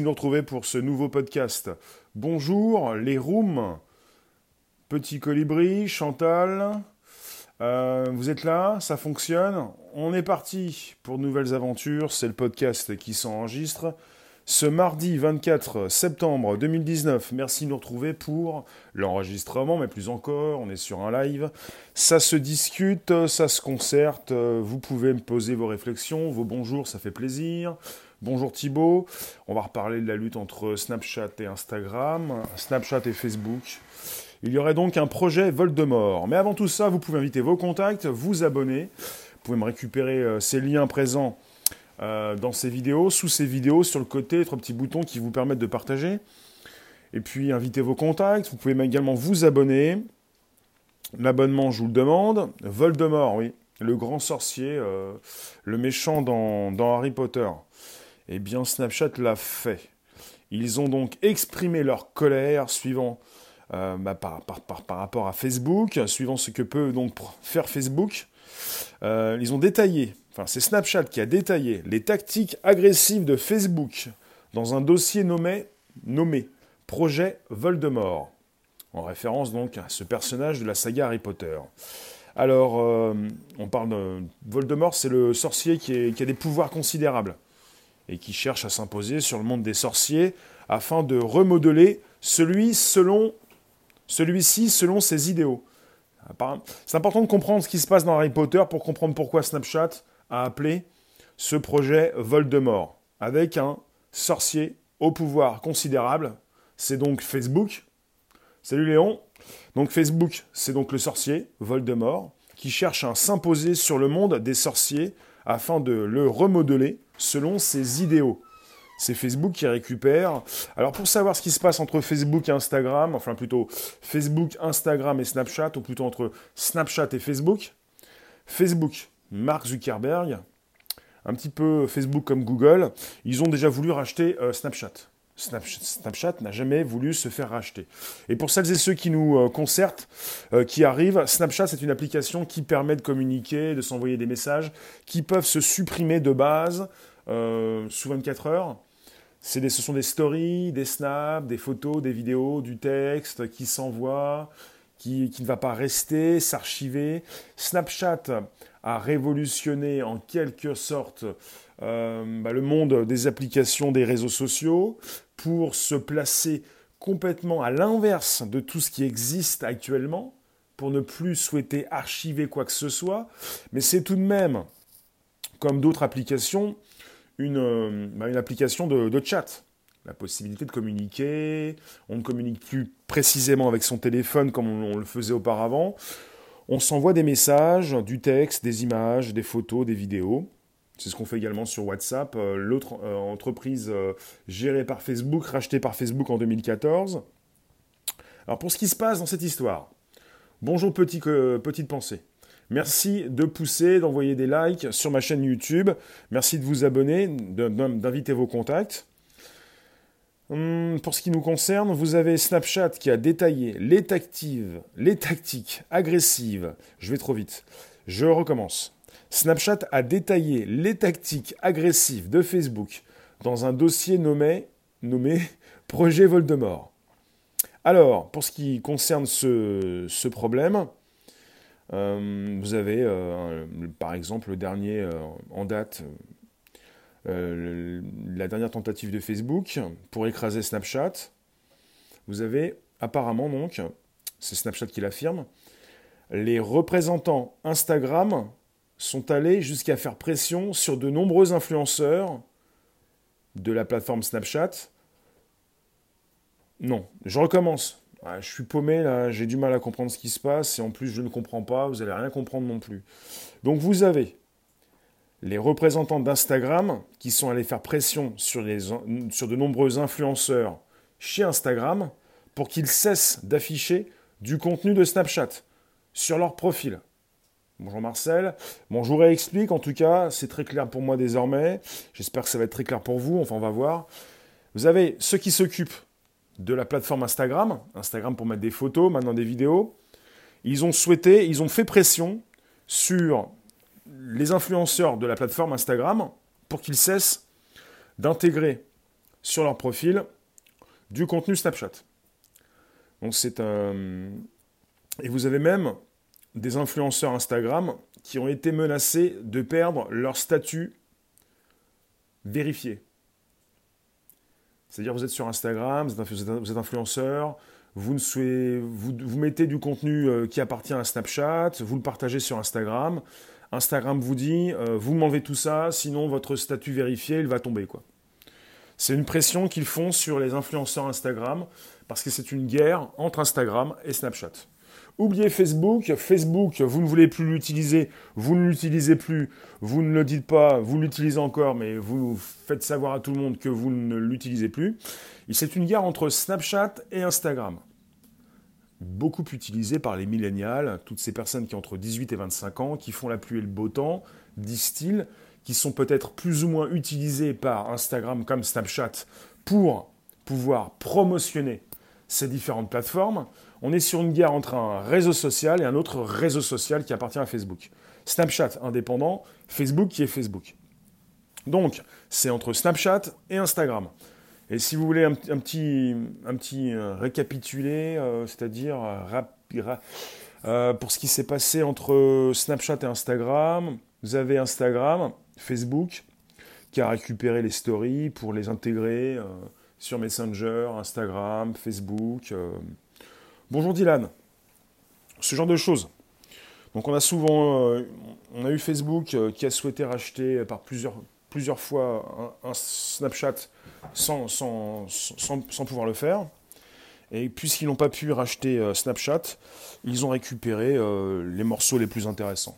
de nous retrouver pour ce nouveau podcast. Bonjour les rooms, Petit Colibri, Chantal, euh, vous êtes là, ça fonctionne. On est parti pour de nouvelles aventures, c'est le podcast qui s'enregistre. Ce mardi 24 septembre 2019, merci de nous retrouver pour l'enregistrement, mais plus encore, on est sur un live. Ça se discute, ça se concerte, vous pouvez me poser vos réflexions, vos bonjours, ça fait plaisir. Bonjour Thibaut, on va reparler de la lutte entre Snapchat et Instagram, Snapchat et Facebook. Il y aurait donc un projet Voldemort. Mais avant tout ça, vous pouvez inviter vos contacts, vous abonner. Vous pouvez me récupérer euh, ces liens présents euh, dans ces vidéos, sous ces vidéos, sur le côté, trois petits boutons qui vous permettent de partager. Et puis invitez vos contacts. Vous pouvez également vous abonner. L'abonnement, je vous le demande. Voldemort, oui. Le grand sorcier, euh, le méchant dans Harry Potter. Eh bien, Snapchat l'a fait. Ils ont donc exprimé leur colère suivant euh, bah, par, rapport à Facebook, suivant ce que peut donc faire Facebook. Euh, ils ont détaillé, enfin c'est Snapchat qui a détaillé les tactiques agressives de Facebook dans un dossier nommé, Projet Voldemort, en référence donc à ce personnage de la saga Harry Potter. Alors, euh, on parle de Voldemort, c'est le sorcier qui a des pouvoirs considérables et qui cherche à s'imposer sur le monde des sorciers afin de remodeler celui-ci selon ses idéaux. C'est important de comprendre ce qui se passe dans Harry Potter pour comprendre pourquoi Snapchat a appelé ce projet Voldemort, avec un sorcier au pouvoir considérable. C'est donc Facebook. Salut Léon. Donc Facebook, c'est donc le sorcier Voldemort qui cherche à s'imposer sur le monde des sorciers afin de le remodeler selon ses idéaux. C'est Facebook qui récupère. Alors pour savoir ce qui se passe entre Facebook et Instagram, enfin plutôt Facebook, Instagram et Snapchat, ou plutôt entre Snapchat et Facebook, Facebook, Mark Zuckerberg, un petit peu Facebook comme Google, ils ont déjà voulu racheter euh, Snapchat. Snapchat n'a jamais voulu se faire racheter. Et pour celles et ceux qui nous euh, concertent, euh, qui arrivent, Snapchat c'est une application qui permet de communiquer, de s'envoyer des messages, qui peuvent se supprimer de base euh, sous 24 heures. Des, ce sont des stories, des snaps, des photos, des vidéos, du texte qui s'envoie, qui, qui, ne va pas rester, s'archiver. Snapchat a révolutionné en quelque sorte bah, le monde des applications des réseaux sociaux pour se placer complètement à l'inverse de tout ce qui existe actuellement, pour ne plus souhaiter archiver quoi que ce soit, mais c'est tout de même, comme d'autres applications, une, euh, bah, application de, chat. La possibilité de communiquer, on ne communique plus précisément avec son téléphone comme on le faisait auparavant, on s'envoie des messages, du texte, des images, des photos, des vidéos. C'est ce qu'on fait également sur WhatsApp, euh, l'autre euh, entreprise euh, gérée par Facebook, rachetée par Facebook en 2014. Alors pour ce qui se passe dans cette histoire, bonjour petit, petite pensée. Merci de pousser, d'envoyer des likes sur ma chaîne YouTube. Merci de vous abonner, d'inviter vos contacts. Hum, pour ce qui nous concerne, vous avez Snapchat qui a détaillé les tactiques, les tactiques agressives. Je vais trop vite. Je recommence. Snapchat a détaillé les tactiques agressives de Facebook dans un dossier nommé, Projet Voldemort. Alors, pour ce qui concerne ce, problème, euh, vous avez euh, par exemple le dernier euh, en date, la dernière tentative de Facebook pour écraser Snapchat. Vous avez apparemment donc, c'est Snapchat qui l'affirme, les représentants Instagram sont allés jusqu'à faire pression sur de nombreux influenceurs de la plateforme Snapchat. Non, je recommence. je suis paumé là, j'ai du mal à comprendre ce qui se passe et en plus je ne comprends pas, vous n'allez rien comprendre non plus. Donc vous avez les représentants d'Instagram qui sont allés faire pression sur, sur de nombreux influenceurs chez Instagram pour qu'ils cessent d'afficher du contenu de Snapchat sur leur profil. Bonjour Marcel. Bonjour et explique, en tout cas, c'est très clair pour moi désormais. J'espère que ça va être très clair pour vous, enfin on va voir. Vous avez ceux qui s'occupent de la plateforme Instagram, Instagram pour mettre des photos, maintenant des vidéos. Ils ont souhaité, ils ont fait pression sur les influenceurs de la plateforme Instagram pour qu'ils cessent d'intégrer sur leur profil du contenu Snapchat. Donc c'est un... Et vous avez même des influenceurs Instagram qui ont été menacés de perdre leur statut vérifié. C'est-à-dire vous êtes sur Instagram, vous êtes influenceur, vous, mettez du contenu euh, qui appartient à Snapchat, vous le partagez sur Instagram. Instagram vous dit, euh, vous m'enlevez tout ça, sinon votre statut vérifié, il va tomber. C'est une pression qu'ils font sur les influenceurs Instagram, parce que c'est une guerre entre Instagram et Snapchat. Oubliez Facebook. Facebook, vous ne voulez plus l'utiliser, vous ne l'utilisez plus, vous ne le dites pas, vous l'utilisez encore, mais vous faites savoir à tout le monde que vous ne l'utilisez plus. C'est une guerre entre Snapchat et Instagram. Beaucoup utilisé par les millénials, toutes ces personnes qui ont entre 18 et 25 ans, qui font la pluie et le beau temps, disent-ils, qui sont peut-être plus ou moins utilisés par Instagram comme Snapchat pour pouvoir promotionner ces différentes plateformes on est sur une guerre entre un réseau social et un autre réseau social qui appartient à Facebook. Snapchat indépendant, Facebook qui est Facebook. Donc, c'est entre Snapchat et Instagram. Et si vous voulez un, petit, un euh, récapitulé, euh, c'est-à-dire euh, pour ce qui s'est passé entre Snapchat et Instagram, vous avez Instagram, Facebook, qui a récupéré les stories pour les intégrer sur Messenger, Instagram, Facebook. Bonjour Dylan. Ce genre de choses. Donc on a souvent, euh, on a eu Facebook euh, qui a souhaité racheter par plusieurs, plusieurs fois un, Snapchat sans, pouvoir le faire. Et puisqu'ils n'ont pas pu racheter euh, Snapchat, ils ont récupéré les morceaux les plus intéressants.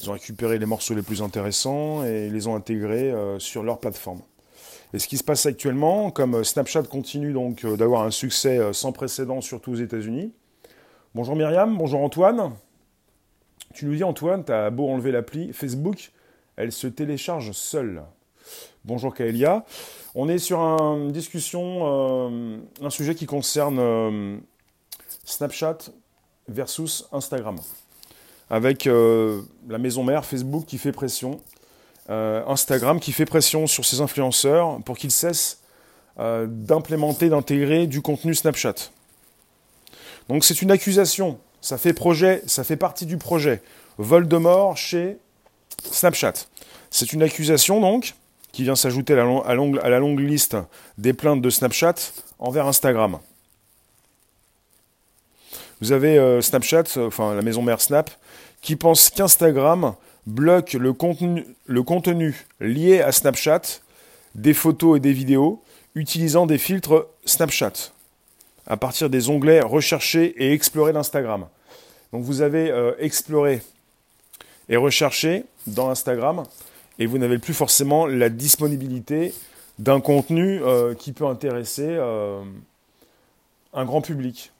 Ils ont récupéré les morceaux les plus intéressants et les ont intégrés sur leur plateforme. Et ce qui se passe actuellement, comme Snapchat continue donc euh, d'avoir un succès euh, sans précédent, surtout aux États-Unis. Bonjour Myriam, bonjour Antoine. Tu nous dis Antoine, tu as beau enlever l'appli Facebook, elle se télécharge seule. Bonjour Kaelia. On est sur une discussion, euh, un sujet qui concerne Snapchat versus Instagram. Avec la maison mère Facebook qui fait pression euh, Instagram qui fait pression sur ses influenceurs pour qu'ils cessent euh, d'implémenter, d'intégrer du contenu Snapchat. Donc c'est une accusation, ça fait projet, ça fait partie du projet Voldemort chez Snapchat. C'est une accusation donc qui vient s'ajouter à, à, la longue liste des plaintes de Snapchat envers Instagram. Vous avez euh, Snapchat, enfin la maison mère Snap, qui pense qu'Instagram bloque le contenu, lié à Snapchat, des photos et des vidéos, utilisant des filtres Snapchat, à partir des onglets rechercher et explorer d'Instagram. Donc vous avez euh, exploré et recherché dans Instagram, et vous n'avez plus forcément la disponibilité d'un contenu euh, qui peut intéresser euh, un grand public.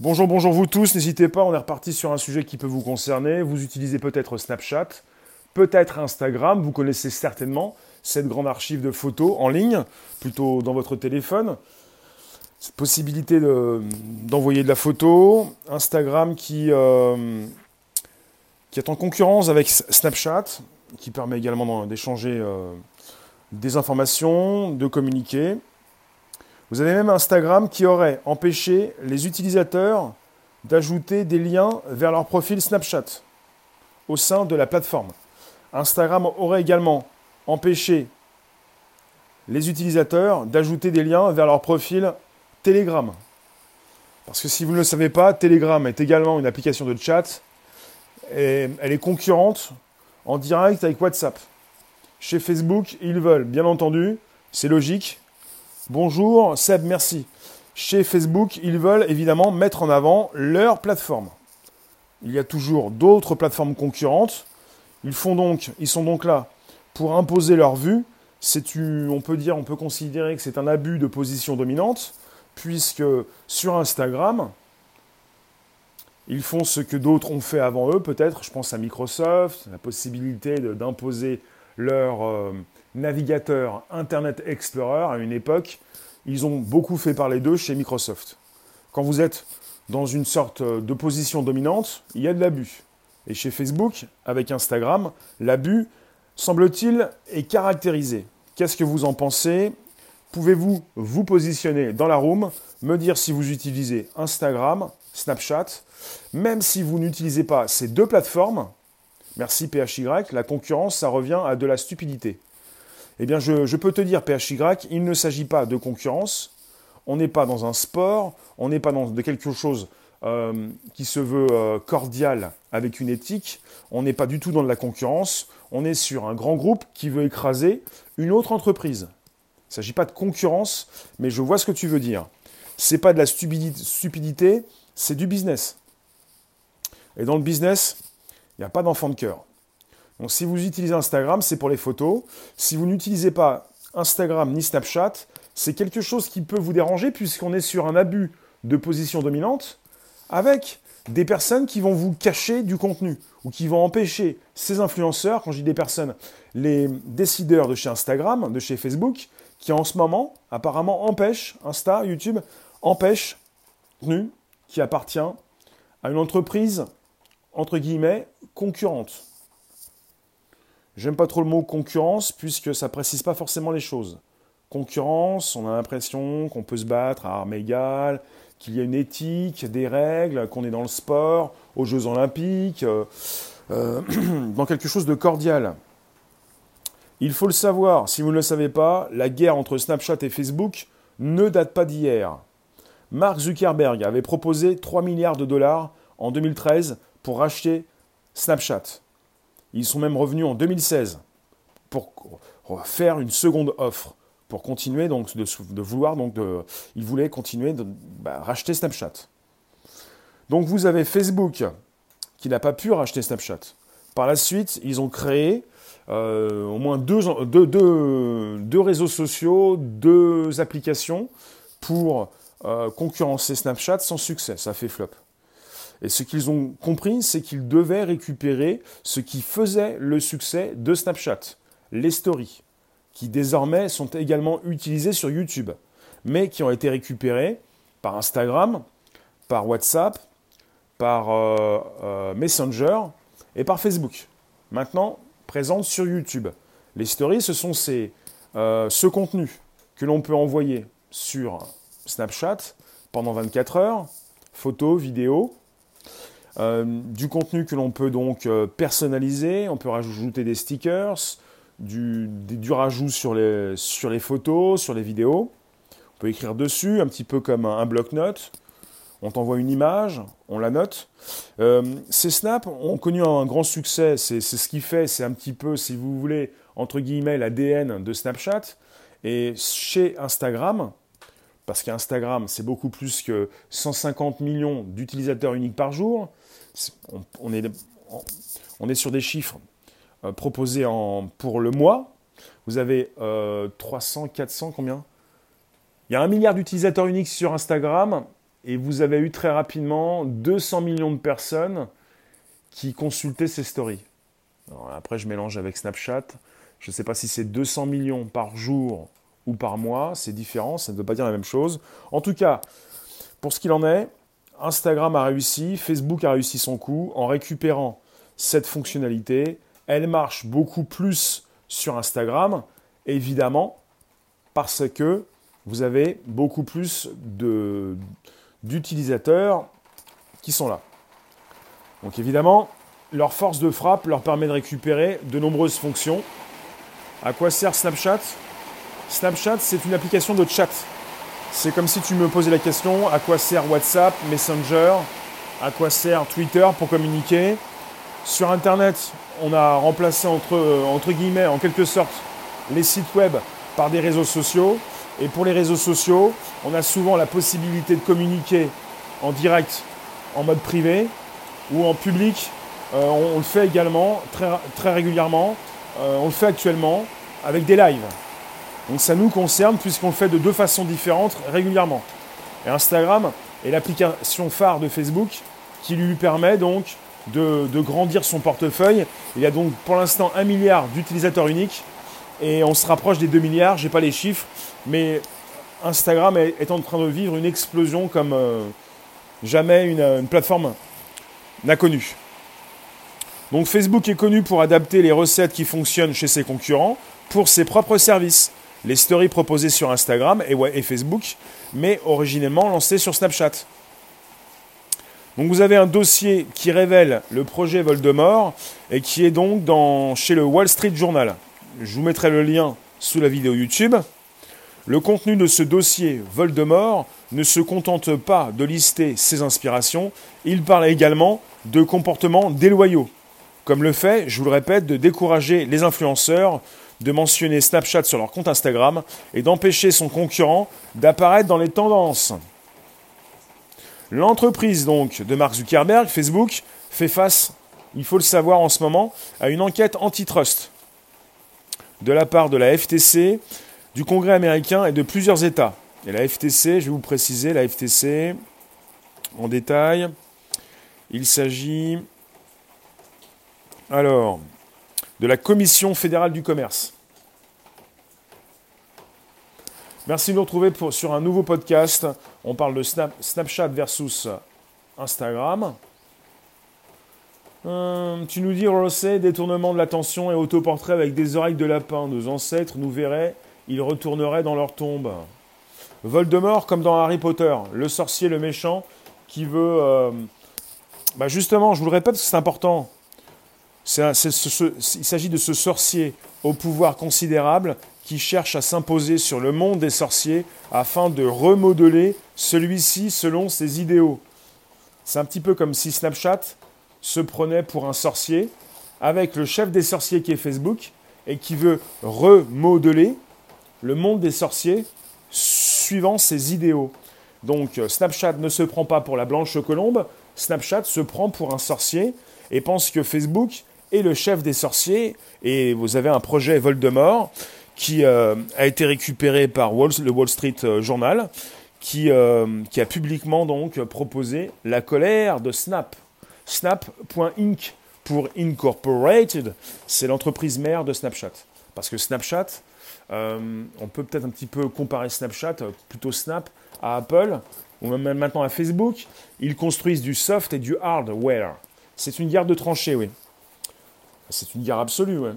Bonjour, bonjour vous tous, n'hésitez pas, on est reparti sur un sujet qui peut vous concerner. Vous utilisez peut-être Snapchat, peut-être Instagram, vous connaissez certainement cette grande archive de photos en ligne, plutôt dans votre téléphone. Cette possibilité d'envoyer de, la photo, Instagram qui, euh, est en concurrence avec Snapchat, qui permet également d'échanger euh, des informations, de communiquer. Vous avez même Instagram qui aurait empêché les utilisateurs d'ajouter des liens vers leur profil Snapchat au sein de la plateforme. Instagram aurait également empêché les utilisateurs d'ajouter des liens vers leur profil Telegram. Parce que si vous ne le savez pas, Telegram est également une application de chat et elle est concurrente en direct avec WhatsApp. Chez Facebook, ils veulent, bien entendu, c'est logique, Bonjour Seb, merci. Chez Facebook, ils veulent évidemment mettre en avant leur plateforme. Il y a toujours d'autres plateformes concurrentes. Ils, font donc, ils sont donc là pour imposer leur vue. on peut dire, on peut considérer que c'est un abus de position dominante, puisque sur Instagram, ils font ce que d'autres ont fait avant eux, peut-être. Je pense à Microsoft, la possibilité d'imposer leur, euh, navigateur Internet Explorer à une époque, ils ont beaucoup fait parler d'eux chez Microsoft. Quand vous êtes dans une sorte de position dominante, il y a de l'abus. Et chez Facebook, avec Instagram, l'abus, semble-t-il, est caractérisé. Qu'est-ce que vous en pensez? Pouvez-vous vous positionner dans la room, me dire si vous utilisez Instagram, Snapchat, même si vous n'utilisez pas ces deux plateformes, merci PHY, la concurrence, ça revient à de la stupidité. Eh bien, je, peux te dire, PHY, il ne s'agit pas de concurrence, on n'est pas dans un sport, on n'est pas dans quelque chose euh, qui se veut euh, cordial avec une éthique, on n'est pas du tout dans de la concurrence, on est sur un grand groupe qui veut écraser une autre entreprise. Il ne s'agit pas de concurrence, mais je vois ce que tu veux dire. Ce n'est pas de la stupidité, c'est du business. Et dans le business, il n'y a pas d'enfant de cœur. Donc si vous utilisez Instagram, c'est pour les photos. Si vous n'utilisez pas Instagram ni Snapchat, c'est quelque chose qui peut vous déranger puisqu'on est sur un abus de position dominante avec des personnes qui vont vous cacher du contenu ou qui vont empêcher ces influenceurs, quand je dis des personnes, les décideurs de chez Instagram, de chez Facebook, qui en ce moment apparemment empêchent, Insta, YouTube, empêchent contenu qui appartient à une entreprise, entre guillemets, concurrente. J'aime pas trop le mot concurrence puisque ça précise pas forcément les choses. Concurrence, on a l'impression qu'on peut se battre à armes égales, qu'il y a une éthique, des règles, qu'on est dans le sport, aux Jeux olympiques, euh, euh, dans quelque chose de cordial. Il faut le savoir, si vous ne le savez pas, la guerre entre Snapchat et Facebook ne date pas d'hier. Mark Zuckerberg avait proposé 3 milliards de dollars en 2013 pour racheter Snapchat. Ils sont même revenus en 2016 pour faire une seconde offre pour continuer donc de, vouloir donc de, ils voulaient continuer de bah, racheter Snapchat. Donc vous avez Facebook qui n'a pas pu racheter Snapchat. Par la suite, ils ont créé euh, au moins deux, deux, réseaux sociaux, deux applications pour euh, concurrencer Snapchat sans succès. Ça fait flop. Et ce qu'ils ont compris, c'est qu'ils devaient récupérer ce qui faisait le succès de Snapchat, les stories qui désormais sont également utilisés sur YouTube, mais qui ont été récupérés par Instagram, par WhatsApp, par euh, euh, Messenger et par Facebook. Maintenant, présentes sur YouTube. Les stories, ce sont ces, euh, ce contenu que l'on peut envoyer sur Snapchat pendant 24 heures, photos, vidéos, du contenu que l'on peut donc personnaliser, on peut rajouter des stickers, du, du rajout sur les, sur les photos, sur les vidéos. On peut écrire dessus, un petit peu comme un, bloc-notes. On t'envoie une image, on la note. Euh, ces snaps ont connu un grand succès. C'est ce qui fait, c'est un petit peu, si vous voulez, entre guillemets, l'ADN de Snapchat. Et chez Instagram, parce qu'Instagram, c'est beaucoup plus que 150 millions d'utilisateurs uniques par jour, on, est, sur des chiffres euh, proposé en, pour le mois. Vous avez 300, euh, 400, combien? Il y a un milliard d'utilisateurs uniques sur Instagram et vous avez eu très rapidement 200 millions de personnes qui consultaient ces stories. après, je mélange avec Snapchat. Je ne sais pas si c'est 200 millions par jour ou par mois. C'est différent, ça ne veut pas dire la même chose. En tout cas, pour ce qu'il en est, Instagram a réussi, Facebook a réussi son coup en récupérant cette fonctionnalité elle marche beaucoup plus sur Instagram, évidemment, parce que vous avez beaucoup plus d'utilisateurs qui sont là. Donc évidemment, leur force de frappe leur permet de récupérer de nombreuses fonctions. À quoi sert Snapchat? Snapchat, c'est une application de chat. C'est comme si tu me posais la question, à quoi sert WhatsApp, Messenger, à quoi sert Twitter pour communiquer Sur Internet, on a remplacé entre, euh, entre guillemets, en quelque sorte, les sites web par des réseaux sociaux. Et pour les réseaux sociaux, on a souvent la possibilité de communiquer en direct, en mode privé ou en public. Euh, on, le fait également très, très régulièrement. Euh, on le fait actuellement avec des lives. Donc ça nous concerne puisqu'on le fait de deux façons différentes régulièrement. Et Instagram est l'application phare de Facebook qui lui permet donc de, grandir son portefeuille. Il y a donc pour l'instant un milliard d'utilisateurs uniques et on se rapproche des 2 milliards, je n'ai pas les chiffres, mais Instagram est, en train de vivre une explosion comme euh, jamais une, plateforme n'a connu. Donc Facebook est connu pour adapter les recettes qui fonctionnent chez ses concurrents, pour ses propres services. Les stories proposées sur Instagram et, Facebook, mais originellement lancées sur Snapchat. Donc vous avez un dossier qui révèle le projet Voldemort et qui est donc chez le Wall Street Journal. Je vous mettrai le lien sous la vidéo YouTube. Le contenu de ce dossier Voldemort ne se contente pas de lister ses inspirations, il parle également de comportements déloyaux, comme le fait, je vous le répète, de décourager les influenceurs de mentionner Snapchat sur leur compte Instagram et d'empêcher son concurrent d'apparaître dans les tendances. L'entreprise donc de Mark Zuckerberg, Facebook, fait face, il faut le savoir en ce moment, à une enquête antitrust de la part de la FTC, du Congrès américain et de plusieurs États. Et la FTC, je vais vous préciser, la FTC, en détail, il s'agit alors de la Commission fédérale du commerce. Merci de nous retrouver sur un nouveau podcast. On parle de Snapchat versus Instagram. Euh, tu nous dis, Rosset, détournement de l'attention et autoportrait avec des oreilles de lapin. Nos ancêtres nous verraient, ils retourneraient dans leur tombe. Voldemort, comme dans Harry Potter, le sorcier, le méchant, qui veut... Euh, bah justement, je vous le répète c'est important. il s'agit de ce sorcier au pouvoir considérable qui cherche à s'imposer sur le monde des sorciers afin de remodeler celui-ci selon ses idéaux. C'est un petit peu comme si Snapchat se prenait pour un sorcier avec le chef des sorciers qui est Facebook et qui veut remodeler le monde des sorciers suivant ses idéaux. Donc Snapchat ne se prend pas pour la blanche colombe, Snapchat se prend pour un sorcier et pense que Facebook est le chef des sorciers et vous avez un projet Voldemort qui euh, a été récupéré par le Wall Street euh, Journal, qui, euh, qui, a publiquement donc proposé la colère de Snap. Snap.inc pour Incorporated, c'est l'entreprise mère de Snapchat. Parce que Snapchat, on peut peut-être un petit peu comparer Snapchat, plutôt Snap, à Apple, ou même maintenant à Facebook. Ils construisent du soft et du hardware. C'est une guerre de tranchées, oui. C'est une guerre absolue, oui.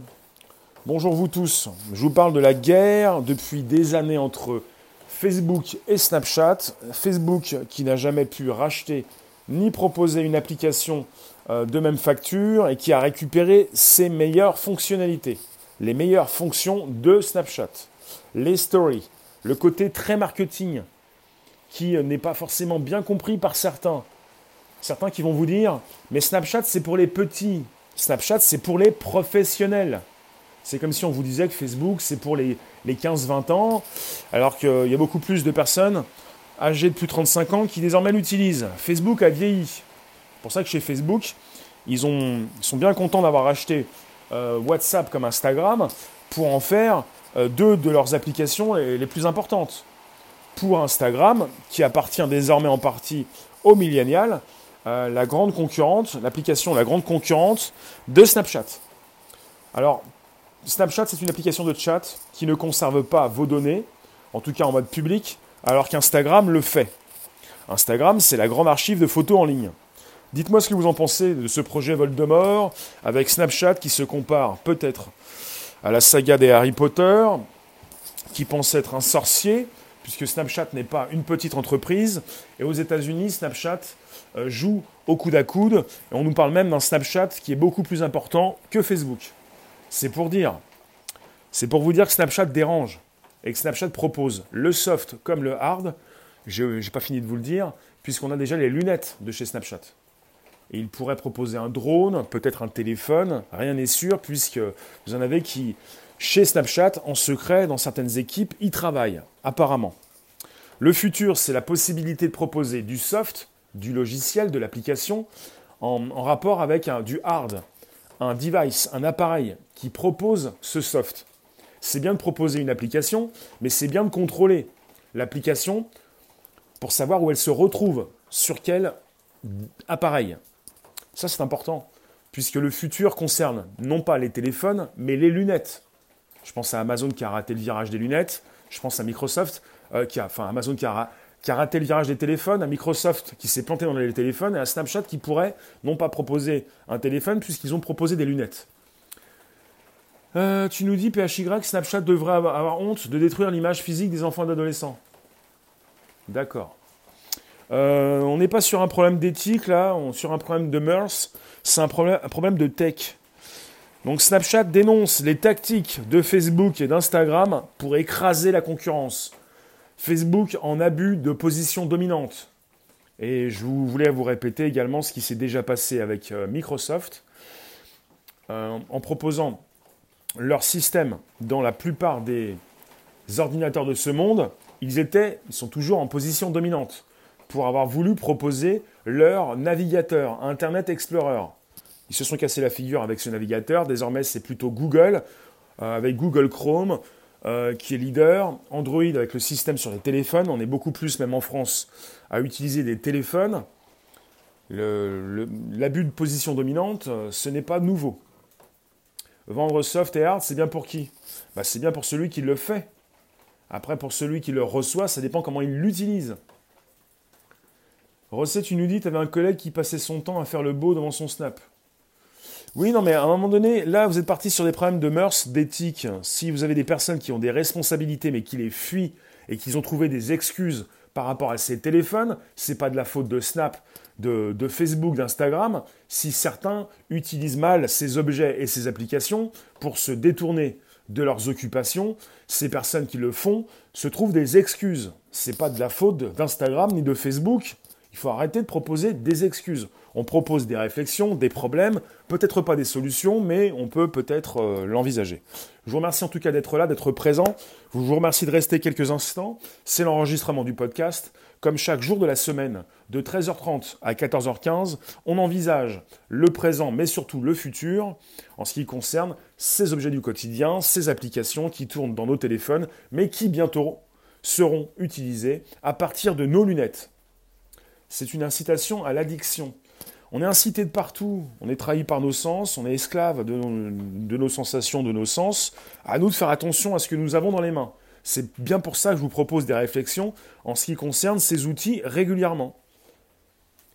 Bonjour vous tous, je vous parle de la guerre depuis des années entre Facebook et Snapchat. Facebook qui n'a jamais pu racheter ni proposer une application euh, de même facture et qui a récupéré ses meilleures fonctionnalités, les meilleures fonctions de Snapchat. Les stories, le côté très marketing qui n'est pas forcément bien compris par certains. Certains qui vont vous dire, mais Snapchat c'est pour les petits, Snapchat c'est pour les professionnels. C'est comme si on vous disait que Facebook, c'est pour les, les 15-20 ans, alors qu'il y a beaucoup plus de personnes âgées de plus de 35 ans qui désormais l'utilisent. Facebook a vieilli. C'est pour ça que chez Facebook, ils, ont, sont bien contents d'avoir acheté euh, WhatsApp comme Instagram pour en faire euh, deux de leurs applications les, plus importantes. Pour Instagram, qui appartient désormais en partie aux millénials, euh, la grande concurrente, l'application la grande concurrente de Snapchat. Alors, Snapchat, c'est une application de chat qui ne conserve pas vos données, en tout cas en mode public, alors qu'Instagram le fait. Instagram, c'est la grande archive de photos en ligne. Dites-moi ce que vous en pensez de ce projet Voldemort, avec Snapchat qui se compare peut-être à la saga des Harry Potter, qui pense être un sorcier, puisque Snapchat n'est pas une petite entreprise, et aux États-Unis, Snapchat euh, joue au coude à coude, et on nous parle même d'un Snapchat qui est beaucoup plus important que Facebook. C'est pour dire. C'est pour vous dire que Snapchat dérange et que Snapchat propose le soft comme le hard. Je n'ai pas fini de vous le dire, puisqu'on a déjà les lunettes de chez Snapchat. Et il pourrait proposer un drone, peut-être un téléphone, rien n'est sûr, puisque vous en avez qui, chez Snapchat, en secret, dans certaines équipes, y travaillent, apparemment. Le futur, c'est la possibilité de proposer du soft, du logiciel, de l'application, en, rapport avec du hard, un device, un appareil qui propose ce soft. C'est bien de proposer une application, mais c'est bien de contrôler l'application pour savoir où elle se retrouve, sur quel appareil. Ça, c'est important, puisque le futur concerne non pas les téléphones, mais les lunettes. Je pense à Amazon qui a raté le virage des lunettes, je pense à Microsoft, euh, qui a, enfin Amazon qui a, qui a raté le virage des téléphones, à Microsoft qui s'est planté dans les téléphones, et à Snapchat qui pourrait non pas proposer un téléphone, puisqu'ils ont proposé des lunettes. Euh, tu nous dis, PHY, Snapchat devrait avoir honte de détruire l'image physique des enfants et d'adolescents. D'accord. Euh, on n'est pas sur un problème d'éthique, là, on, sur un problème de mœurs, c'est un problème de tech. Donc Snapchat dénonce les tactiques de Facebook et d'Instagram pour écraser la concurrence. Facebook en abus de position dominante. Et je voulais vous répéter également ce qui s'est déjà passé avec euh, Microsoft euh, en proposant leur système dans la plupart des ordinateurs de ce monde. Ils étaient, ils sont toujours en position dominante pour avoir voulu proposer leur navigateur Internet Explorer. Ils se sont cassés la figure avec ce navigateur. Désormais, c'est plutôt Google, euh, avec Google Chrome, euh, qui est leader. Android avec le système sur les téléphones. On est beaucoup plus, même en France, à utiliser des téléphones. L'abus de position dominante, euh, ce n'est pas nouveau. Vendre soft et hard, c'est bien pour qui? Bah, C'est bien pour celui qui le fait. Après, pour celui qui le reçoit, ça dépend comment il l'utilise. Rosset, tu nous dis, tu avais un collègue qui passait son temps à faire le beau devant son snap. Oui, non, mais à un moment donné, là, vous êtes parti sur des problèmes de mœurs, d'éthique. Si vous avez des personnes qui ont des responsabilités, mais qui les fuient et qui ont trouvé des excuses par rapport à ces téléphones, c'est pas de la faute de Snap, de, de Facebook, d'Instagram. Si certains utilisent mal ces objets et ces applications pour se détourner de leurs occupations, ces personnes qui le font se trouvent des excuses. C'est pas de la faute d'Instagram ni de Facebook. Il faut arrêter de proposer des excuses. On propose des réflexions, des problèmes, peut-être pas des solutions, mais on peut peut-être euh, l'envisager. Je vous remercie en tout cas d'être là, d'être présent. Je vous remercie de rester quelques instants. C'est l'enregistrement du podcast. Comme chaque jour de la semaine, de 13h30 à 14h15, on envisage le présent, mais surtout le futur, en ce qui concerne ces objets du quotidien, ces applications qui tournent dans nos téléphones, mais qui bientôt seront utilisées à partir de nos lunettes c'est une incitation à l'addiction. On est incité de partout, on est trahi par nos sens, on est esclave de, nos sensations, de nos sens. À nous de faire attention à ce que nous avons dans les mains. C'est bien pour ça que je vous propose des réflexions en ce qui concerne ces outils régulièrement.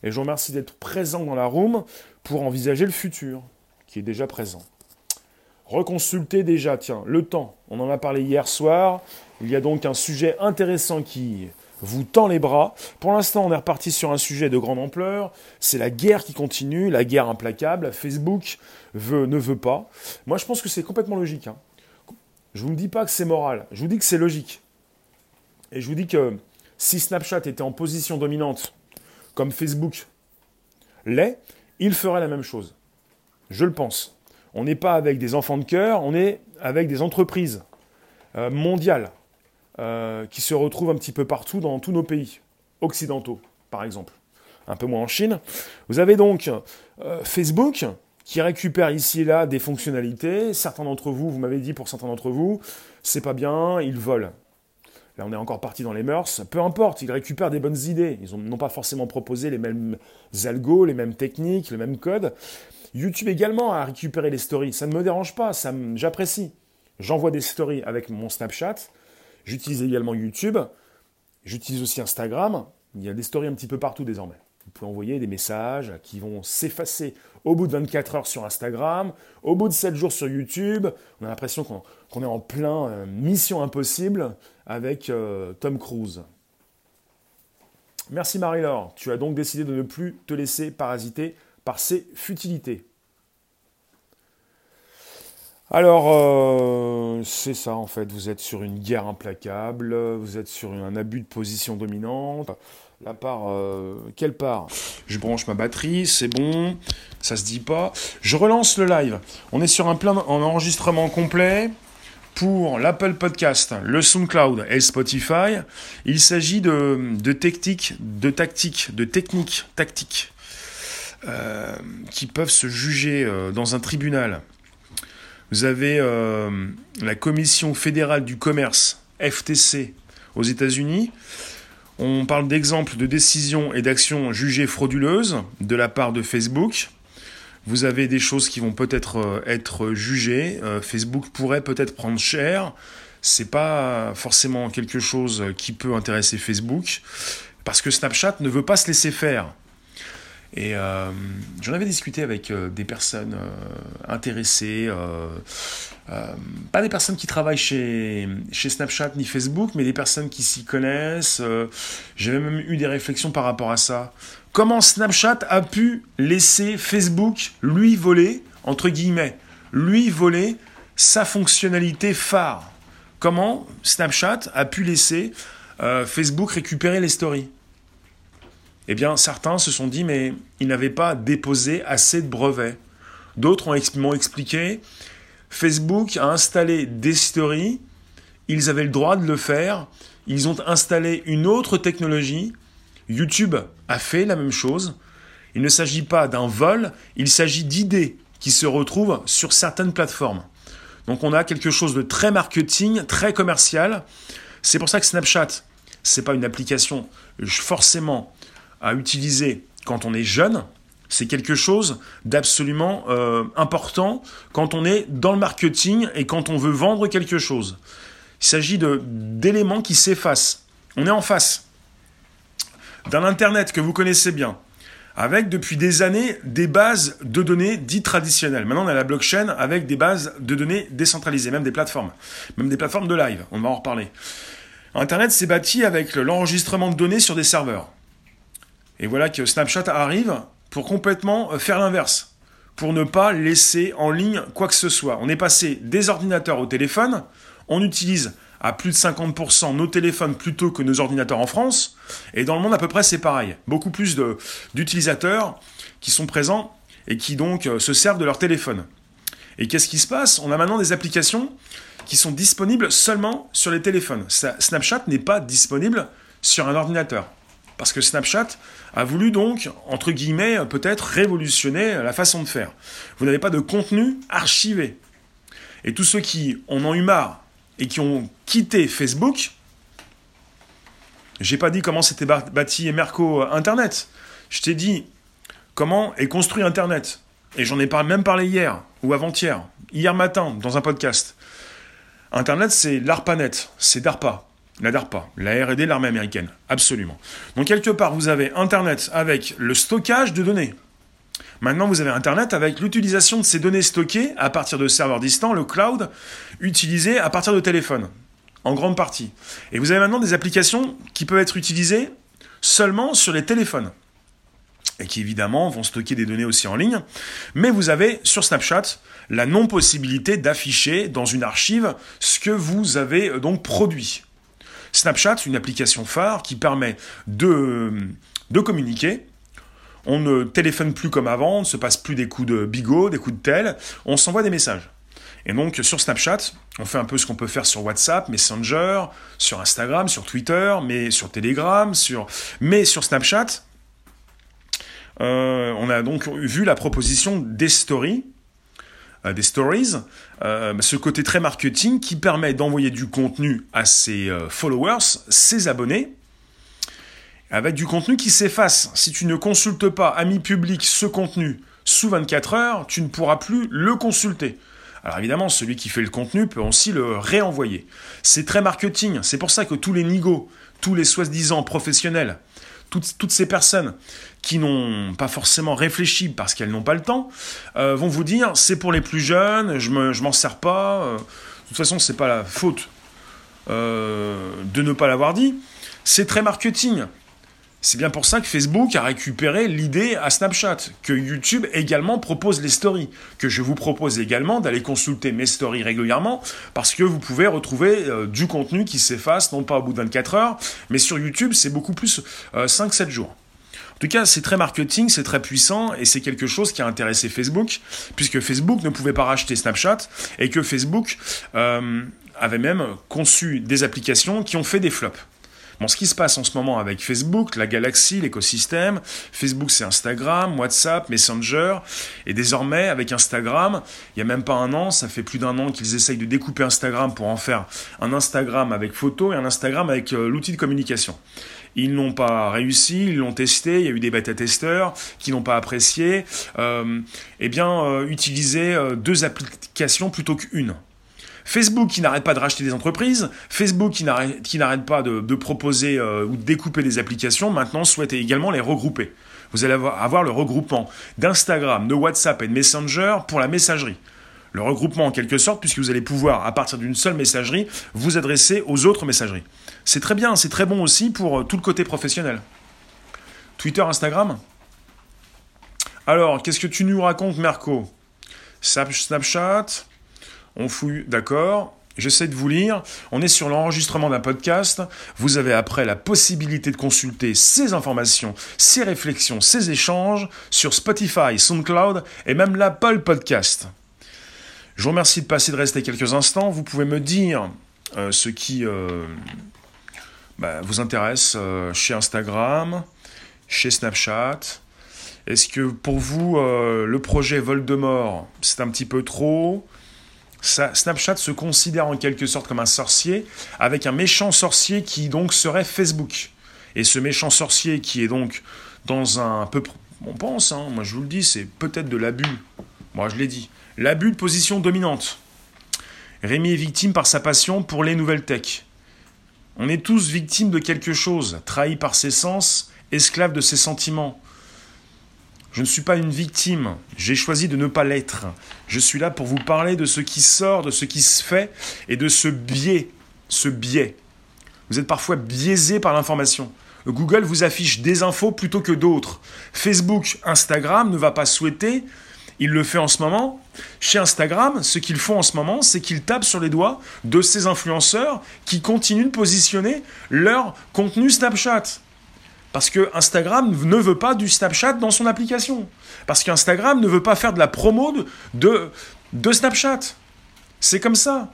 Et je vous remercie d'être présent dans la room pour envisager le futur, qui est déjà présent. Reconsultez déjà, tiens, le temps. On en a parlé hier soir. Il y a donc un sujet intéressant qui vous tend les bras. Pour l'instant, on est reparti sur un sujet de grande ampleur. C'est la guerre qui continue, la guerre implacable. Facebook veut, ne veut pas. Moi, je pense que c'est complètement logique. Hein. Je ne vous dis pas que c'est moral. Je vous dis que c'est logique. Et je vous dis que si Snapchat était en position dominante, comme Facebook l'est, il ferait la même chose. Je le pense. On n'est pas avec des enfants de cœur, on est avec des entreprises euh, mondiales euh, qui se retrouvent un petit peu partout dans tous nos pays occidentaux, par exemple. Un peu moins en Chine. Vous avez donc euh, Facebook qui récupère ici et là des fonctionnalités. Certains d'entre vous, vous m'avez dit pour certains d'entre vous, c'est pas bien, ils volent. Là, on est encore parti dans les mœurs. Peu importe, ils récupèrent des bonnes idées. Ils n'ont pas forcément proposé les mêmes algos, les mêmes techniques, le même code. YouTube également a récupéré les stories. Ça ne me dérange pas, j'apprécie. J'envoie des stories avec mon Snapchat. J'utilise également YouTube. J'utilise aussi Instagram. Il y a des stories un petit peu partout désormais. Vous pouvez envoyer des messages qui vont s'effacer au bout de 24 heures sur Instagram, au bout de 7 jours sur YouTube. On a l'impression qu'on est en plein euh, mission impossible avec euh, Tom Cruise. Merci Marie-Laure. Tu as donc décidé de ne plus te laisser parasiter par ces futilités. Alors, euh, c'est ça en fait, vous êtes sur une guerre implacable, vous êtes sur un abus de position dominante. La part, euh, quelle part? Je branche ma batterie, c'est bon, ça se dit pas. Je relance le live. On est sur un plein en enregistrement complet pour l'Apple Podcast, le SoundCloud et Spotify. Il s'agit de, de techniques, de tactiques, de techniques tactiques euh, qui peuvent se juger dans un tribunal vous avez euh, la Commission fédérale du commerce, FTC, aux États-Unis. On parle d'exemples de décisions et d'actions jugées frauduleuses de la part de Facebook. Vous avez des choses qui vont peut-être euh, être jugées. Euh, Facebook pourrait peut-être prendre cher. C'est pas forcément quelque chose qui peut intéresser Facebook parce que Snapchat ne veut pas se laisser faire. Et euh, j'en avais discuté avec euh, des personnes euh, intéressées, pas des personnes qui travaillent chez, chez Snapchat ni Facebook, mais des personnes qui s'y connaissent. J'avais même eu des réflexions par rapport à ça. Comment Snapchat a pu laisser Facebook lui voler, entre guillemets, lui voler sa fonctionnalité phare? Comment Snapchat a pu laisser Facebook récupérer les stories? Eh bien, certains se sont dit, mais ils n'avaient pas déposé assez de brevets. D'autres m'ont expliqué, Facebook a installé des stories, ils avaient le droit de le faire, ils ont installé une autre technologie, YouTube a fait la même chose. Il ne s'agit pas d'un vol, il s'agit d'idées qui se retrouvent sur certaines plateformes. Donc on a quelque chose de très marketing, très commercial. C'est pour ça que Snapchat, c'est pas une application forcément à utiliser quand on est jeune, c'est quelque chose d'absolument euh, important quand on est dans le marketing et quand on veut vendre quelque chose. Il s'agit d'éléments qui s'effacent. On est en face d'un Internet que vous connaissez bien, avec depuis des années des bases de données dites traditionnelles. Maintenant, on a la blockchain avec des bases de données décentralisées, même des plateformes, même des plateformes de live. On va en reparler. Internet s'est bâti avec l'enregistrement de données sur des serveurs. Et voilà que Snapchat arrive pour complètement euh, faire l'inverse, pour ne pas laisser en ligne quoi que ce soit. On est passé des ordinateurs au téléphone, on utilise à plus de 50% nos téléphones plutôt que nos ordinateurs en France, et dans le monde à peu près c'est pareil. Beaucoup plus d'utilisateurs qui sont présents et qui donc euh, se servent de leur téléphone. Et qu'est-ce qui se passe? On a maintenant des applications qui sont disponibles seulement sur les téléphones. Snapchat n'est pas disponible sur un ordinateur. Parce que Snapchat a voulu donc, entre guillemets, peut-être révolutionner la façon de faire. Vous n'avez pas de contenu archivé. Et tous ceux qui en ont eu marre et qui ont quitté Facebook, j'ai pas dit comment c'était bâti Merco Internet. Je t'ai dit comment est construit Internet. Et j'en ai même parlé hier ou avant-hier, hier matin, dans un podcast. Internet, c'est l'ARPANET, c'est DARPA. La DARPA, la RD l'armée américaine, absolument. Donc quelque part, vous avez Internet avec le stockage de données. Maintenant, vous avez Internet avec l'utilisation de ces données stockées à partir de serveurs distants, le cloud, utilisé à partir de téléphones, en grande partie. Et vous avez maintenant des applications qui peuvent être utilisées seulement sur les téléphones et qui évidemment vont stocker des données aussi en ligne. Mais vous avez sur Snapchat la non-possibilité d'afficher dans une archive ce que vous avez euh, donc produit. Snapchat, une application phare qui permet de, de communiquer. On ne téléphone plus comme avant, on ne se passe plus des coups de bigot, des coups de tel, on s'envoie des messages. Et donc sur Snapchat, on fait un peu ce qu'on peut faire sur WhatsApp, Messenger, sur Instagram, sur Twitter, mais sur Telegram, sur... mais sur Snapchat, euh, on a donc vu la proposition des stories, des stories, euh, ce côté très marketing qui permet d'envoyer du contenu à ses euh, followers, ses abonnés, avec du contenu qui s'efface. Si tu ne consultes pas, ami public, ce contenu sous 24 heures, tu ne pourras plus le consulter. Alors évidemment, celui qui fait le contenu peut aussi le réenvoyer. C'est très marketing. C'est pour ça que tous les nigos, tous les soi-disant professionnels, toutes, ces personnes qui n'ont pas forcément réfléchi parce qu'elles n'ont pas le temps, euh, vont vous dire c'est pour les plus jeunes, je m'en sers pas. Euh, de toute façon, c'est pas la faute euh, de ne pas l'avoir dit. C'est très marketing. C'est bien pour ça que Facebook a récupéré l'idée à Snapchat, que YouTube également propose les stories, que je vous propose également d'aller consulter mes stories régulièrement, parce que vous pouvez retrouver du contenu qui s'efface, non pas au bout de 24 heures, mais sur YouTube, c'est beaucoup plus 5-7 euh, jours. Tout cas, c'est très marketing, c'est très puissant, et c'est quelque chose qui a intéressé Facebook, puisque Facebook ne pouvait pas racheter Snapchat, et que Facebook euh, avait même conçu des applications qui ont fait des flops ce qui se passe en ce moment avec Facebook, la galaxie, l'écosystème, Facebook c'est Instagram, WhatsApp, Messenger, et désormais avec Instagram, il n'y a même pas un an, ça fait plus d'un an qu'ils essayent de découper Instagram pour en faire un Instagram avec photo et un Instagram avec euh, l'outil de communication. Ils n'ont pas réussi, ils l'ont testé, il y a eu des bêta-testeurs qui n'ont pas apprécié. Euh, eh bien, euh, utiliser deux applications plutôt qu'une. Facebook qui n'arrête pas de racheter des entreprises, Facebook qui n'arrête pas de, proposer euh, ou de découper des applications, maintenant souhaite également les regrouper. Vous allez avoir le regroupement d'Instagram, de WhatsApp et de Messenger pour la messagerie. Le regroupement en quelque sorte, puisque vous allez pouvoir, à partir d'une seule messagerie, vous adresser aux autres messageries. C'est très bien, c'est très bon aussi pour euh, tout le côté professionnel. Twitter, Instagram? Alors, qu'est-ce que tu nous racontes, Merco Snapchat? On fouille, d'accord. J'essaie de vous lire. On est sur l'enregistrement d'un podcast. Vous avez après la possibilité de consulter ces informations, ces réflexions, ces échanges sur Spotify, SoundCloud et même l'Apple Podcast. Je vous remercie de passer de rester quelques instants. Vous pouvez me dire euh, ce qui euh, bah, vous intéresse euh, chez Instagram, chez Snapchat. Est-ce que pour vous, le projet Voldemort, c'est un petit peu trop? Snapchat se considère en quelque sorte comme un sorcier, avec un méchant sorcier qui donc serait Facebook. Et ce méchant sorcier qui est donc dans un peu... On pense, hein, moi je vous le dis, c'est peut-être de l'abus. Moi je l'ai dit. L'abus de position dominante. Rémi est victime par sa passion pour les nouvelles tech. On est tous victimes de quelque chose, trahis par ses sens, esclaves de ses sentiments. Je ne suis pas une victime, j'ai choisi de ne pas l'être. Je suis là pour vous parler de ce qui sort, de ce qui se fait et de ce biais, ce biais. Vous êtes parfois biaisé par l'information. Google vous affiche des infos plutôt que d'autres. Facebook, Instagram ne va pas souhaiter, il le fait en ce moment. Chez Instagram, ce qu'ils font en ce moment, c'est qu'ils tapent sur les doigts de ces influenceurs qui continuent de positionner leur contenu Snapchat. Parce que Instagram ne veut pas du Snapchat dans son application. Parce qu'Instagram ne veut pas faire de la promo de, Snapchat. C'est comme ça.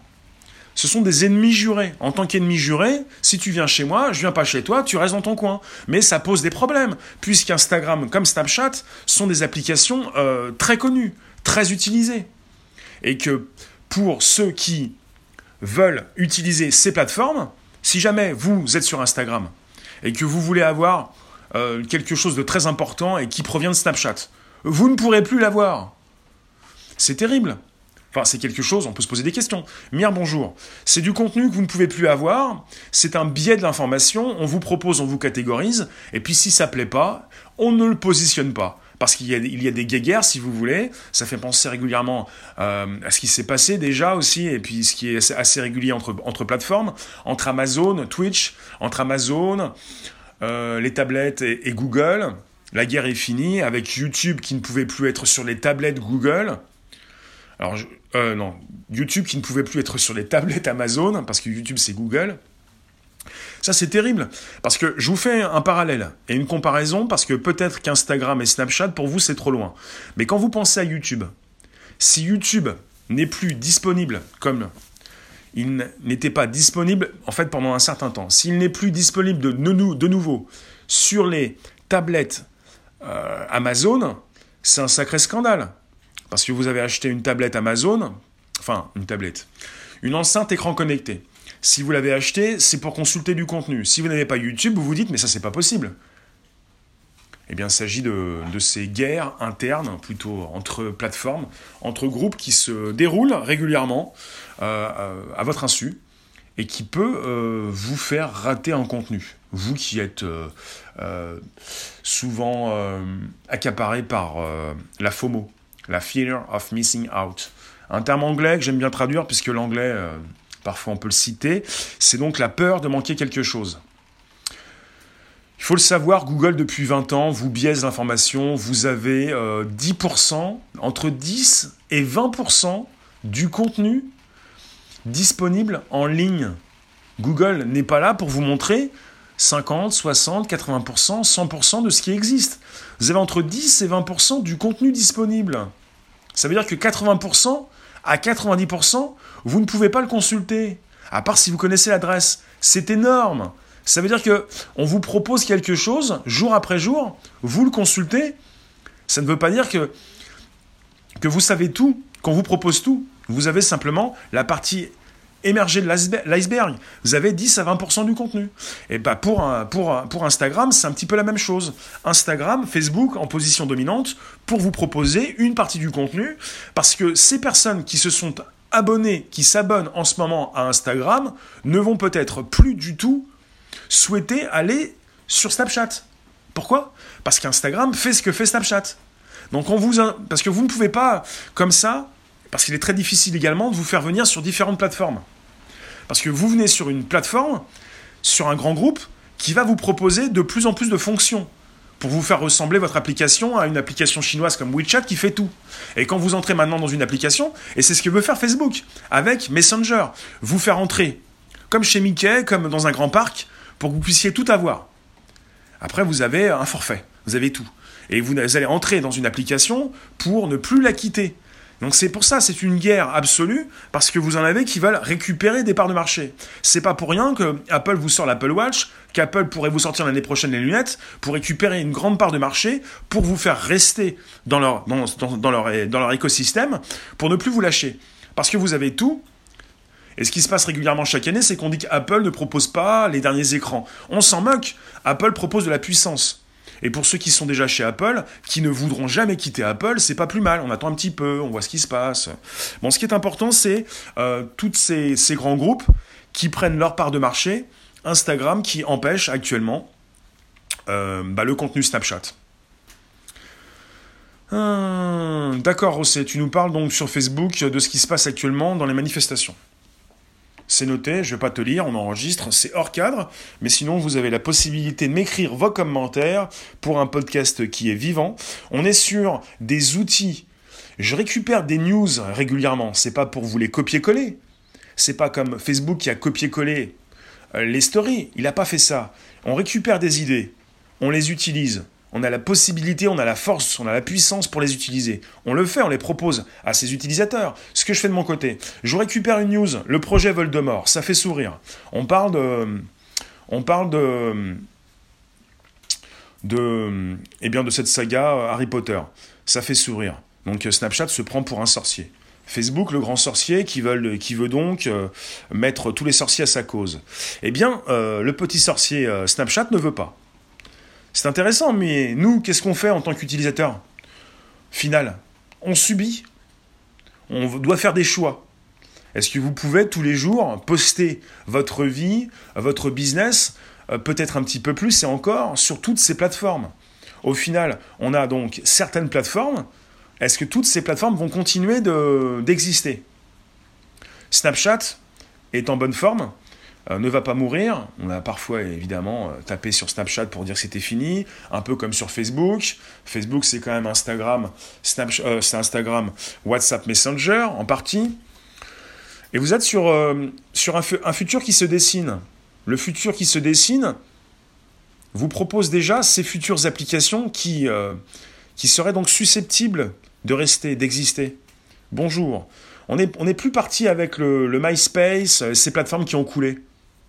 Ce sont des ennemis jurés. En tant qu'ennemi juré, si tu viens chez moi, je viens pas chez toi, tu restes dans ton coin. Mais ça pose des problèmes, puisqu'Instagram comme Snapchat sont des applications euh, très connues, très utilisées. Et que pour ceux qui veulent utiliser ces plateformes, si jamais vous êtes sur Instagram, et que vous voulez avoir euh, quelque chose de très important et qui provient de Snapchat, vous ne pourrez plus l'avoir. C'est terrible. Enfin, c'est quelque chose, on peut se poser des questions. Mire, bonjour. C'est du contenu que vous ne pouvez plus avoir, c'est un biais de l'information, on vous propose, on vous catégorise, et puis si ça plaît pas, on ne le positionne pas. Parce qu'il y, a, des guéguerres, si vous voulez, ça fait penser régulièrement euh, à ce qui s'est passé déjà aussi, et puis ce qui est assez régulier entre, entre plateformes, entre Amazon, Twitch, entre Amazon, euh, les tablettes et, Google. La guerre est finie avec YouTube qui ne pouvait plus être sur les tablettes Google. Alors, euh, non, YouTube qui ne pouvait plus être sur les tablettes Amazon, parce que YouTube c'est Google. Ça, c'est terrible. Parce que je vous fais un parallèle et une comparaison, parce que peut-être qu'Instagram et Snapchat, pour vous, c'est trop loin. Mais quand vous pensez à YouTube, si YouTube n'est plus disponible comme il n'était pas disponible, en fait, pendant un certain temps, s'il n'est plus disponible de, nouveau sur les tablettes euh, Amazon, c'est un sacré scandale. Parce que vous avez acheté une tablette Amazon, enfin, une tablette, une enceinte écran connecté. Si vous l'avez acheté, c'est pour consulter du contenu. Si vous n'avez pas YouTube, vous vous dites, mais ça, c'est pas possible. Eh bien, il s'agit de, ces guerres internes, plutôt entre plateformes, entre groupes qui se déroulent régulièrement euh, euh, à votre insu et qui peut euh, vous faire rater un contenu. Vous qui êtes souvent accaparé par la FOMO, la Fear of Missing Out. Un terme anglais que j'aime bien traduire puisque l'anglais parfois on peut le citer, c'est donc la peur de manquer quelque chose. Il faut le savoir, Google depuis 20 ans vous biaise l'information, vous avez 10%, euh, entre 10 et 20% du contenu disponible en ligne. Google n'est pas là pour vous montrer 50, 60, 80%, 100% de ce qui existe. Vous avez entre 10 et 20% du contenu disponible. Ça veut dire que 80% à 90%, vous ne pouvez pas le consulter, à part si vous connaissez l'adresse. C'est énorme. Ça veut dire que on vous propose quelque chose jour après jour, vous le consultez. Ça ne veut pas dire que que vous savez tout, qu'on vous propose tout. Vous avez simplement la partie émergée de l'iceberg. Vous avez 10 à 20% du contenu. Et bah pour, pour, pour Instagram, c'est un petit peu la même chose. Instagram, Facebook en position dominante pour vous proposer une partie du contenu parce que ces personnes qui se sont abonnés qui s'abonnent en ce moment à Instagram ne vont peut-être plus du tout souhaiter aller sur Snapchat. Pourquoi? Parce qu'Instagram fait ce que fait Snapchat. Donc on vous parce que vous ne pouvez pas comme ça parce qu'il est très difficile également de vous faire venir sur différentes plateformes. Parce que vous venez sur une plateforme, sur un grand groupe qui va vous proposer de plus en plus de fonctions pour vous faire ressembler votre application à une application chinoise comme WeChat qui fait tout. Et quand vous entrez maintenant dans une application, et c'est ce que veut faire Facebook avec Messenger, vous faire entrer comme chez Mickey, comme dans un grand parc, pour que vous puissiez tout avoir. Après, vous avez un forfait, vous avez tout. Et vous allez entrer dans une application pour ne plus la quitter. Donc c'est pour ça, c'est une guerre absolue, parce que vous en avez qui veulent récupérer des parts de marché. C'est pas pour rien que Apple vous sort l'Apple Watch, qu'Apple pourrait vous sortir l'année prochaine les lunettes, pour récupérer une grande part de marché, pour vous faire rester dans leur, dans, leur, dans leur écosystème, pour ne plus vous lâcher. Parce que vous avez tout, et ce qui se passe régulièrement chaque année, c'est qu'on dit qu'Apple ne propose pas les derniers écrans. On s'en moque. Apple propose de la puissance. Et pour ceux qui sont déjà chez Apple, qui ne voudront jamais quitter Apple, c'est pas plus mal. On attend un petit peu, on voit ce qui se passe. Bon, ce qui est important, c'est euh, tous ces, grands groupes qui prennent leur part de marché. Instagram qui empêche actuellement euh, bah, le contenu Snapchat. Hum, d'accord, Rosset, tu nous parles donc sur Facebook de ce qui se passe actuellement dans les manifestations c'est noté, je ne vais pas te lire, on enregistre, c'est hors cadre, mais sinon vous avez la possibilité de m'écrire vos commentaires pour un podcast qui est vivant. On est sur des outils. Je récupère des news régulièrement, c'est pas pour vous les copier-coller. C'est pas comme Facebook qui a copié-collé euh, les stories, il n'a pas fait ça. On récupère des idées, on les utilise. On a la possibilité, on a la force, on a la puissance pour les utiliser. On le fait, on les propose à ses utilisateurs. Ce que je fais de mon côté, je récupère une news, le projet Voldemort, ça fait sourire. On parle de, on parle de, eh bien de cette saga Harry Potter, ça fait sourire. Donc Snapchat se prend pour un sorcier. Facebook, le grand sorcier, qui, veut donc euh, mettre tous les sorciers à sa cause. Eh bien, euh, le petit sorcier euh, Snapchat ne veut pas. C'est intéressant, mais nous, qu'est-ce qu'on fait en tant qu'utilisateur Final, on subit. On doit faire des choix. Est-ce que vous pouvez tous les jours poster votre vie, votre business, euh, peut-être un petit peu plus et encore, sur toutes ces plateformes? Au final, on a donc certaines plateformes. Est-ce que toutes ces plateformes vont continuer d'exister? Snapchat est en bonne forme. Euh, ne va pas mourir. On a parfois évidemment euh, tapé sur Snapchat pour dire que c'était fini, un peu comme sur Facebook. Facebook c'est quand même Instagram, euh, c'est Instagram, WhatsApp Messenger en partie. Et vous êtes sur, sur un, futur qui se dessine. Le futur qui se dessine vous propose déjà ces futures applications qui, qui seraient donc susceptibles de rester, d'exister. Bonjour. On n'est on plus parti avec le, le MySpace, ces plateformes qui ont coulé.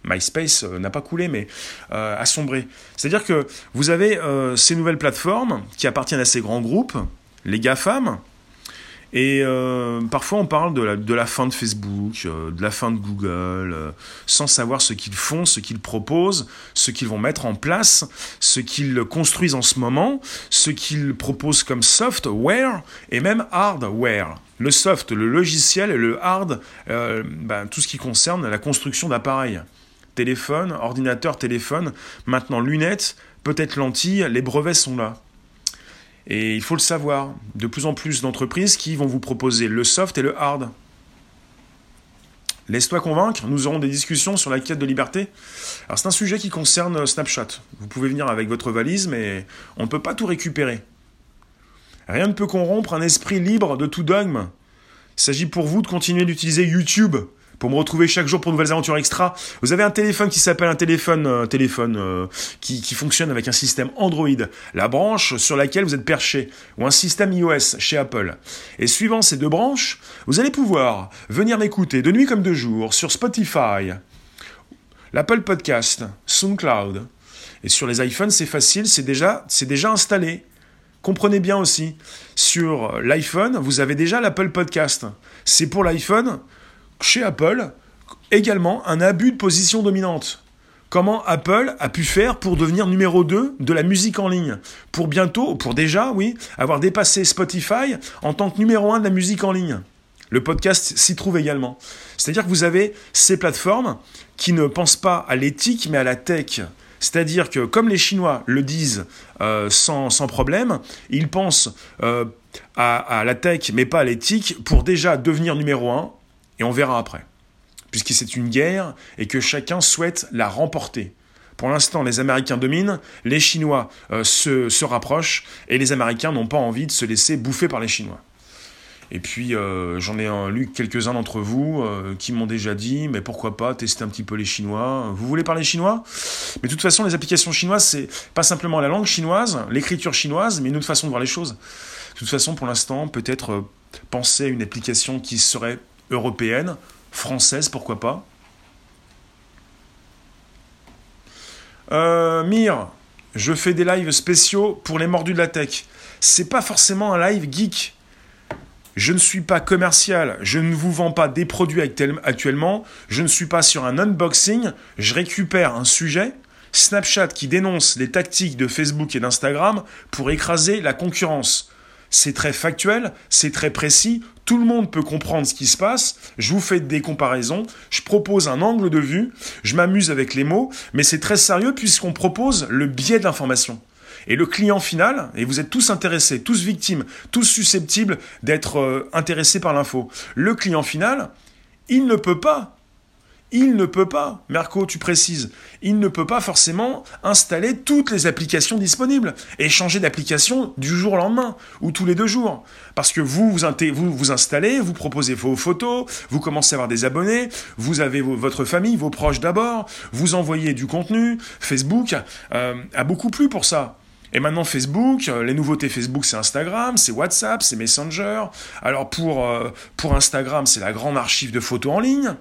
MySpace euh, n'a pas coulé, mais euh, a sombré. C'est-à-dire que vous avez euh, ces nouvelles plateformes qui appartiennent à ces grands groupes, les GAFAM, et parfois on parle de la, de la, fin de Facebook, de la fin de Google, sans savoir ce qu'ils font, ce qu'ils proposent, ce qu'ils vont mettre en place, ce qu'ils construisent en ce moment, ce qu'ils proposent comme software et même hardware. Le soft, le logiciel et le hard, ben, tout ce qui concerne la construction d'appareils téléphone, ordinateur, téléphone, maintenant lunettes, peut-être lentilles, les brevets sont là. Et il faut le savoir, de plus en plus d'entreprises qui vont vous proposer le soft et le hard. Laisse-toi convaincre, nous aurons des discussions sur la quête de liberté. Alors c'est un sujet qui concerne Snapchat. Vous pouvez venir avec votre valise, mais on ne peut pas tout récupérer. Rien ne peut corrompre un esprit libre de tout dogme. Il s'agit pour vous de continuer d'utiliser YouTube pour me retrouver chaque jour pour de nouvelles aventures extra. Vous avez un téléphone qui s'appelle un téléphone, euh, téléphone euh, qui, qui, fonctionne avec un système Android, la branche sur laquelle vous êtes perché, ou un système iOS chez Apple. Et suivant ces deux branches, vous allez pouvoir venir m'écouter de nuit comme de jour sur Spotify, l'Apple Podcast, SoundCloud. Et sur les iPhones, c'est facile, c'est déjà, c'est déjà installé. Comprenez bien aussi, sur l'iPhone, vous avez déjà l'Apple Podcast. C'est pour l'iPhone, chez Apple également un abus de position dominante. Comment Apple a pu faire pour devenir numéro 2 de la musique en ligne? Pour bientôt, pour déjà, oui, avoir dépassé Spotify en tant que numéro 1 de la musique en ligne. Le podcast s'y trouve également. C'est-à-dire que vous avez ces plateformes qui ne pensent pas à l'éthique mais à la tech. C'est-à-dire que comme les Chinois le disent euh, sans, sans, problème, ils pensent euh, à, à, la tech mais pas à l'éthique pour déjà devenir numéro un, et on verra après. Puisque c'est une guerre et que chacun souhaite la remporter. Pour l'instant, les Américains dominent, les Chinois euh, se, se rapprochent, et les Américains n'ont pas envie de se laisser bouffer par les Chinois. Et puis euh, j'en ai lu quelques-uns d'entre vous euh, qui m'ont déjà dit, mais pourquoi pas tester un petit peu les Chinois? Vous voulez parler chinois? Mais de toute façon, les applications chinoises, c'est pas simplement la langue chinoise, l'écriture chinoise, mais une autre façon de voir les choses. De toute façon, pour l'instant, peut-être penser à une application qui serait européenne, française, pourquoi pas. Euh, Mire, je fais des lives spéciaux pour les mordus de la tech. C'est pas forcément un live geek. Je ne suis pas commercial, je ne vous vends pas des produits actuellement, je ne suis pas sur un unboxing, je récupère un sujet, Snapchat qui dénonce les tactiques de Facebook et d'Instagram pour écraser la concurrence. C'est très factuel, c'est très précis, tout le monde peut comprendre ce qui se passe, je vous fais des comparaisons, je propose un angle de vue, je m'amuse avec les mots, mais c'est très sérieux puisqu'on propose le biais de l'information. Et le client final, et vous êtes tous intéressés, tous victimes, tous susceptibles d'être euh, intéressés par l'info, le client final, il ne peut pas il ne peut pas, Merco, tu précises, il ne peut pas forcément installer toutes les applications disponibles et changer d'application du jour au lendemain ou tous les deux jours. Parce que vous vous, installez, vous proposez vos photos, vous commencez à avoir des abonnés, vous avez votre famille, vos proches d'abord, vous envoyez du contenu. Facebook euh, a beaucoup plu pour ça. Et maintenant Facebook, euh, les nouveautés Facebook c'est Instagram, c'est WhatsApp, c'est Messenger. Alors pour, euh, pour Instagram c'est la grande archive de photos en ligne.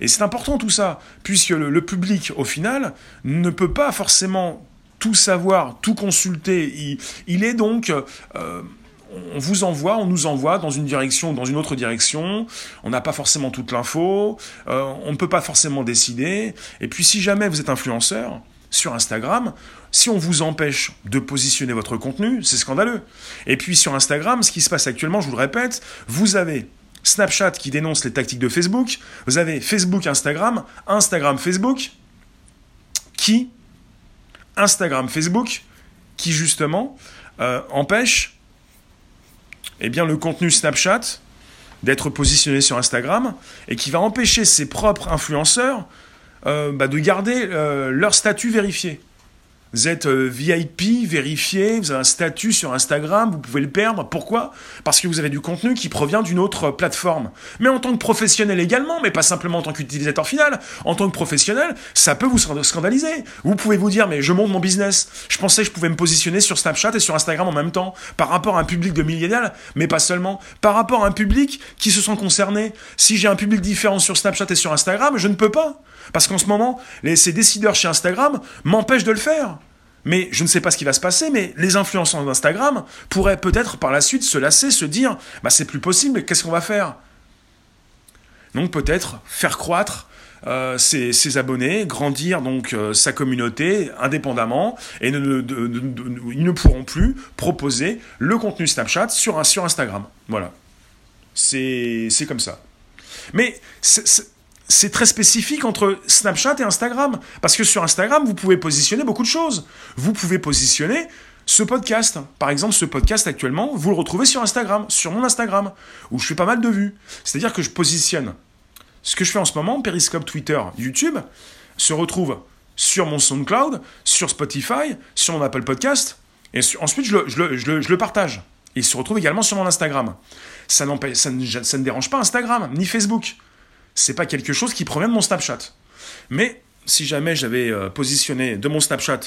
Et c'est important tout ça, puisque le, public au final ne peut pas forcément tout savoir, tout consulter. Il, est donc... Euh, on vous envoie, on nous envoie dans une direction ou dans une autre direction. On n'a pas forcément toute l'info. on ne peut pas forcément décider. Et puis si jamais vous êtes influenceur, sur Instagram, si on vous empêche de positionner votre contenu, c'est scandaleux. Et puis sur Instagram, ce qui se passe actuellement, je vous le répète, vous avez Snapchat qui dénonce les tactiques de Facebook, vous avez Facebook, Instagram, Instagram, Facebook, qui, Instagram, Facebook, qui justement euh, empêche eh bien, le contenu Snapchat d'être positionné sur Instagram et qui va empêcher ses propres influenceurs euh, bah, de garder euh, leur statut vérifié. Vous êtes euh, VIP, vérifié, vous avez un statut sur Instagram, vous pouvez le perdre. Pourquoi? Parce que vous avez du contenu qui provient d'une autre plateforme. Mais en tant que professionnel également, mais pas simplement en tant qu'utilisateur final, en tant que professionnel, ça peut vous scandaliser. Vous pouvez vous dire, mais je monte mon business. Je pensais que je pouvais me positionner sur Snapchat et sur Instagram en même temps, par rapport à un public de millénials, mais pas seulement. Par rapport à un public qui se sent concerné. Si j'ai un public différent sur Snapchat et sur Instagram, je ne peux pas. Parce qu'en ce moment, ces décideurs chez Instagram m'empêchent de le faire. Mais je ne sais pas ce qui va se passer, mais les influenceurs d'Instagram pourraient peut-être par la suite se lasser, se dire bah c'est plus possible, qu'est-ce qu'on va faire? Donc peut-être faire croître euh, ses, abonnés, grandir donc euh, sa communauté indépendamment, et ils ne pourront plus proposer le contenu Snapchat sur, sur Instagram. Voilà. C'est comme ça. Mais c'est très spécifique entre Snapchat et Instagram. Parce que sur Instagram, vous pouvez positionner beaucoup de choses. Vous pouvez positionner ce podcast. Par exemple, ce podcast actuellement, vous le retrouvez sur Instagram, sur mon Instagram, où je fais pas mal de vues. C'est-à-dire que je positionne ce que je fais en ce moment, Periscope, Twitter, YouTube, se retrouve sur mon SoundCloud, sur Spotify, sur mon Apple Podcast, et ensuite je le, partage. il se retrouve également sur mon Instagram. Ça ne dérange pas Instagram, ni Facebook c'est pas quelque chose qui provient de mon Snapchat. Mais si jamais j'avais euh, positionné de mon Snapchat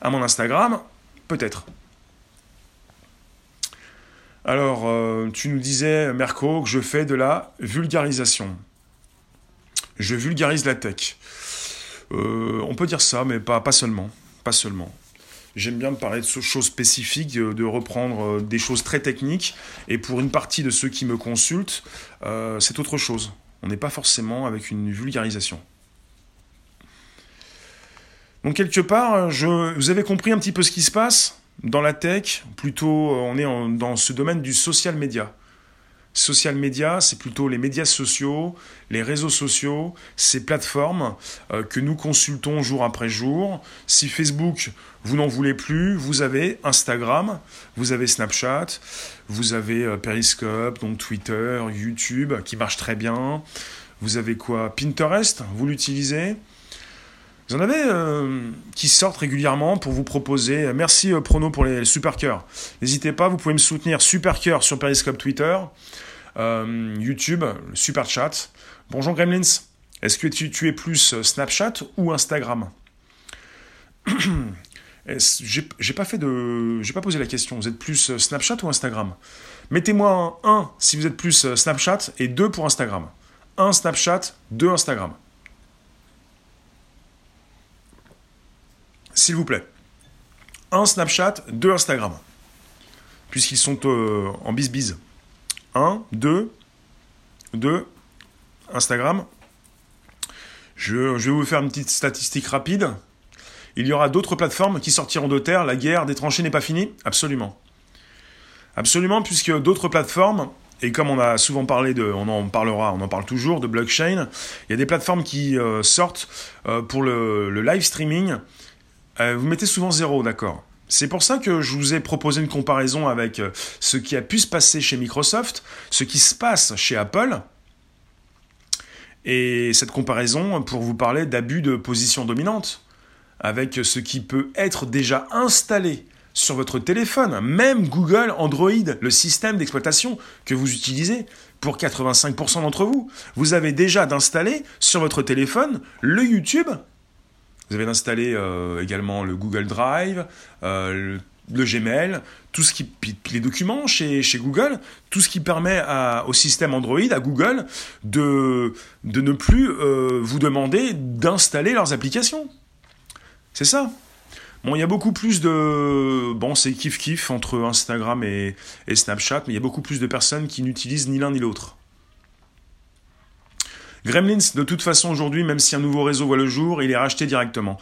à mon Instagram, peut-être. Alors, euh, tu nous disais, Merco, que je fais de la vulgarisation. Je vulgarise la tech. Euh, on peut dire ça, mais pas, pas seulement. Pas seulement. J'aime bien parler de choses spécifiques, de reprendre des choses très techniques. Et pour une partie de ceux qui me consultent, c'est autre chose. On n'est pas forcément avec une vulgarisation. Donc quelque part, vous avez compris un petit peu ce qui se passe dans la tech. Plutôt, on est dans ce domaine du social media. Social media, c'est plutôt les médias sociaux, les réseaux sociaux, ces plateformes euh, que nous consultons jour après jour. Si Facebook, vous n'en voulez plus, vous avez Instagram, vous avez Snapchat, vous avez euh, Periscope, donc Twitter, YouTube, qui marche très bien. Vous avez quoi? Pinterest, vous l'utilisez? Vous en avez euh, qui sortent régulièrement pour vous proposer. Merci Prono pour les super cœurs. N'hésitez pas, vous pouvez me soutenir super cœur sur Periscope Twitter. Euh, YouTube, super chat. Bonjour Gremlins, est-ce que tu, es plus Snapchat ou Instagram? J'ai pas j'ai pas posé la question. Vous êtes plus Snapchat ou Instagram? Mettez-moi un 1 si vous êtes plus Snapchat et 2 pour Instagram. 1 Snapchat, 2 Instagram. S'il vous plaît. 1 Snapchat, 2 Instagram. Puisqu'ils sont euh, en bis-bis. 1, 2, 2, Instagram. Je, vais vous faire une petite statistique rapide. Il y aura d'autres plateformes qui sortiront de terre. La guerre des tranchées n'est pas finie Absolument. Absolument, puisque d'autres plateformes, et comme on a souvent parlé de, on en parlera, on en parle toujours, de blockchain, il y a des plateformes qui euh, sortent euh, pour le, live streaming. Euh, vous mettez souvent zéro, d'accord c'est pour ça que je vous ai proposé une comparaison avec euh, ce qui a pu se passer chez Microsoft, ce qui se passe chez Apple, et cette comparaison pour vous parler d'abus de position dominante, avec ce qui peut être déjà installé sur votre téléphone, même Google Android, le système d'exploitation que vous utilisez pour 85% d'entre vous. Vous avez déjà d'installer sur votre téléphone le YouTube vous avez installé euh, également le Google Drive, euh, le Gmail, tout ce qui les documents chez, Google, tout ce qui permet au système Android, à Google, de, ne plus euh, vous demander d'installer leurs applications. C'est ça. Bon, il y a beaucoup plus de... Bon, c'est kiff-kiff entre Instagram et Snapchat, mais il y a beaucoup plus de personnes qui n'utilisent ni l'un ni l'autre. Gremlins, de toute façon, aujourd'hui, même si un nouveau réseau voit le jour, il est racheté directement.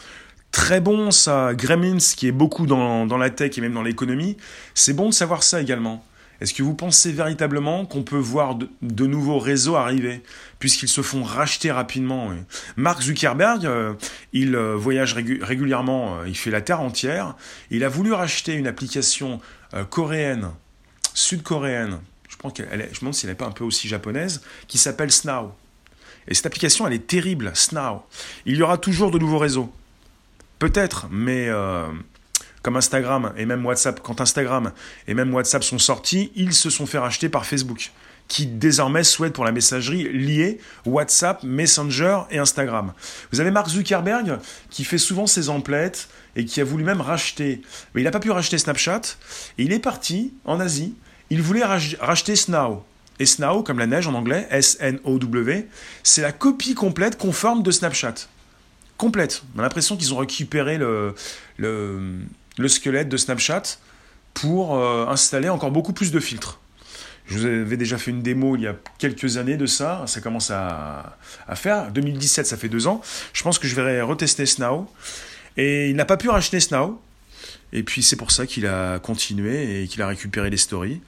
Très bon ça, Gremlins, qui est beaucoup dans, la tech et même dans l'économie, c'est bon de savoir ça également. Est-ce que vous pensez véritablement qu'on peut voir de, nouveaux réseaux arriver, puisqu'ils se font racheter rapidement Mark Zuckerberg, euh, il euh, voyage régulièrement, euh, il fait la Terre entière. Il a voulu racheter une application coréenne, sud-coréenne, je, pense je me demande si elle n'est pas un peu aussi japonaise, qui s'appelle Snow. Et cette application, elle est terrible, Snow. Il y aura toujours de nouveaux réseaux. Peut-être, mais euh, comme Instagram et même WhatsApp, quand Instagram et même WhatsApp sont sortis, ils se sont fait racheter par Facebook, qui désormais souhaite pour la messagerie lier WhatsApp, Messenger et Instagram. Vous avez Mark Zuckerberg qui fait souvent ses emplettes et qui a voulu même racheter. Mais il n'a pas pu racheter Snapchat. Et il est parti en Asie. Il voulait racheter Snow. Et Snow, comme la neige en anglais, S-N-O-W, c'est la copie complète conforme de Snapchat. Complète. On a l'impression qu'ils ont récupéré le, le, squelette de Snapchat pour euh, installer encore beaucoup plus de filtres. Je vous avais déjà fait une démo il y a quelques années de ça, ça commence à, à faire. 2017, ça fait deux ans. Je pense que je vais retester Snow. Et il n'a pas pu racheter Snow. Et puis c'est pour ça qu'il a continué et qu'il a récupéré les stories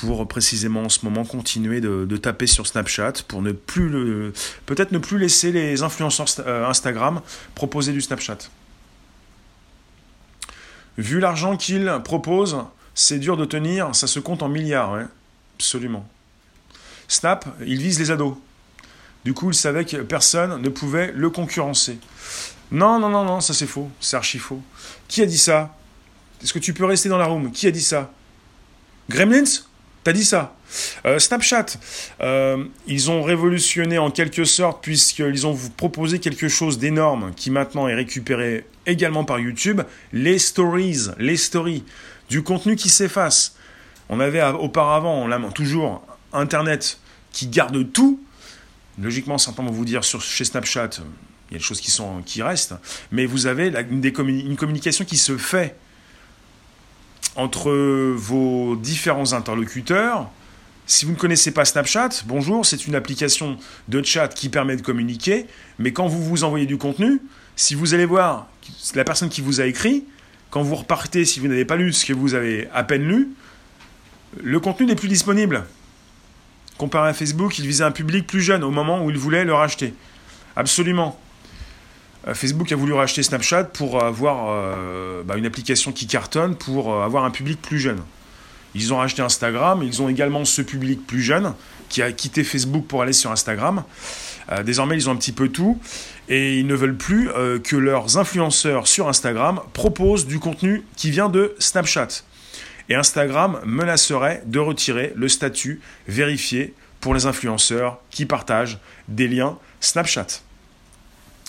pour précisément en ce moment continuer de, taper sur Snapchat pour ne plus le peut-être ne plus laisser les influenceurs euh, Instagram proposer du Snapchat. Vu l'argent qu'ils proposent, c'est dur de tenir, ça se compte en milliards, absolument. Snap, il vise les ados. Du coup, il savait que personne ne pouvait le concurrencer. Non, non, non, non, ça c'est faux, c'est archi faux. Qui a dit ça? Est-ce que tu peux rester dans la room? Qui a dit ça? Gremlins? T'as dit ça. Euh, Snapchat, euh, ils ont révolutionné en quelque sorte puisqu'ils ont proposé quelque chose d'énorme qui maintenant est récupéré également par YouTube, les stories, les stories, du contenu qui s'efface. On avait auparavant, on a toujours Internet qui garde tout. Logiquement, certains vont vous dire sur, chez Snapchat, il y a des choses qui, sont, qui restent, mais vous avez une communication qui se fait entre vos différents interlocuteurs. Si vous ne connaissez pas Snapchat, bonjour, c'est une application de chat qui permet de communiquer, mais quand vous vous envoyez du contenu, si vous allez voir la personne qui vous a écrit, quand vous repartez, si vous n'avez pas lu ce que vous avez à peine lu, le contenu n'est plus disponible. Comparé à Facebook, il visait un public plus jeune au moment où il voulait le racheter. Absolument. Euh, Facebook a voulu racheter Snapchat pour avoir euh, bah, une application qui cartonne, pour euh, avoir un public plus jeune. Ils ont racheté Instagram, ils ont également ce public plus jeune qui a quitté Facebook pour aller sur Instagram. désormais, ils ont un petit peu tout et ils ne veulent plus que leurs influenceurs sur Instagram proposent du contenu qui vient de Snapchat. Et Instagram menacerait de retirer le statut vérifié pour les influenceurs qui partagent des liens Snapchat.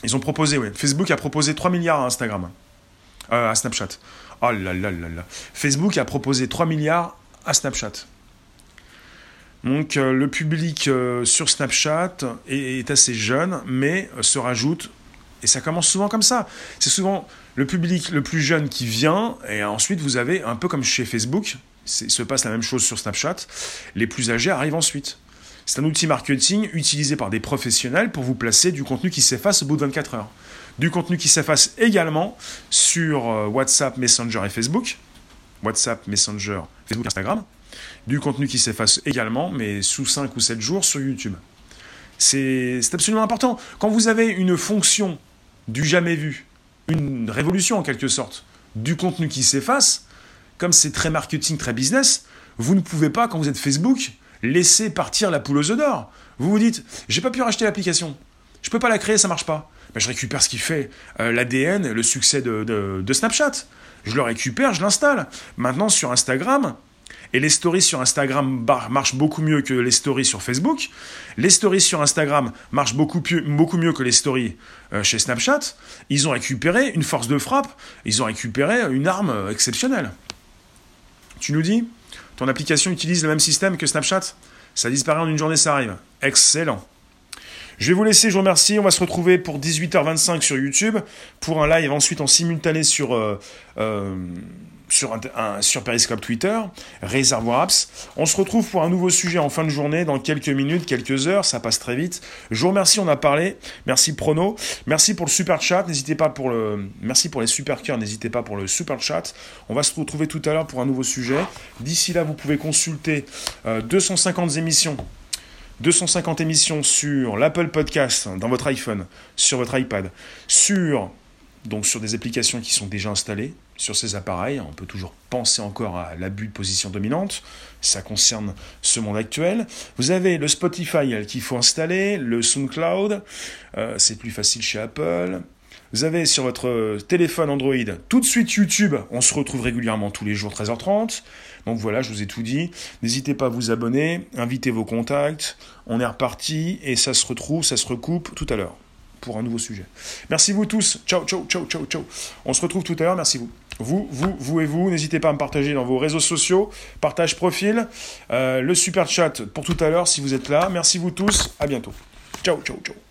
Ils ont proposé, oui. Facebook a proposé 3 milliards à Instagram. Euh, à Snapchat. Oh. Facebook a proposé 3 milliards à Snapchat. Donc euh, le public euh, sur Snapchat est, assez jeune, mais se rajoute, et ça commence souvent comme ça. C'est souvent le public le plus jeune qui vient, et ensuite vous avez, un peu comme chez Facebook, se passe la même chose sur Snapchat, les plus âgés arrivent ensuite. C'est un outil marketing utilisé par des professionnels pour vous placer du contenu qui s'efface au bout de 24 heures. Du contenu qui s'efface également sur euh, WhatsApp, Messenger et Facebook. WhatsApp, Messenger, Facebook, Instagram. Du contenu qui s'efface également, mais sous 5 ou 7 jours sur YouTube. C'est absolument important. Quand vous avez une fonction du jamais vu, une révolution en quelque sorte, du contenu qui s'efface, comme c'est très marketing, très business, vous ne pouvez pas, quand vous êtes Facebook, laisser partir la poule aux œufs d'or. Vous vous dites, j'ai pas pu racheter l'application, je peux pas la créer, ça marche pas. Ben, je récupère ce qui fait euh, l'ADN, le succès de, Snapchat. Je le récupère, je l'installe. Maintenant sur Instagram, et les stories sur Instagram marchent beaucoup mieux que les stories sur Facebook. Les stories sur Instagram marchent beaucoup, beaucoup mieux que les stories euh, chez Snapchat. Ils ont récupéré une force de frappe, ils ont récupéré une arme euh, exceptionnelle. Tu nous dis ton application utilise le même système que Snapchat? Ça disparaît en une journée, ça arrive. Excellent. Je vais vous laisser, je vous remercie. On va se retrouver pour 18h25 sur YouTube, pour un live ensuite en simultané sur, euh, euh, sur, Periscope Twitter, Réservoir Apps. On se retrouve pour un nouveau sujet en fin de journée, dans quelques minutes, quelques heures, ça passe très vite. Je vous remercie, on a parlé. Merci Prono. Merci pour le super chat. N'hésitez pas pour le. Merci pour les super cœurs, n'hésitez pas pour le super chat. On va se retrouver tout à l'heure pour un nouveau sujet. D'ici là, vous pouvez consulter 250 euh, émissions 250 émissions sur l'Apple Podcast dans votre iPhone, sur votre iPad, sur donc sur des applications qui sont déjà installées sur ces appareils. On peut toujours penser encore à l'abus de position dominante. Ça concerne ce monde actuel. Vous avez le Spotify qu'il faut installer, le SoundCloud, euh, c'est plus facile chez Apple. Vous avez sur votre téléphone Android tout de suite YouTube. On se retrouve régulièrement tous les jours 13h30. Donc voilà, je vous ai tout dit. N'hésitez pas à vous abonner, invitez vos contacts. On est reparti et ça se retrouve, ça se recoupe tout à l'heure pour un nouveau sujet. Merci vous tous. Ciao, ciao, ciao, ciao, ciao. On se retrouve tout à l'heure. Merci vous. Vous, vous, vous et vous, n'hésitez pas à me partager dans vos réseaux sociaux, partage profil, euh, le super chat pour tout à l'heure si vous êtes là. Merci vous tous, à bientôt. Ciao, ciao, ciao.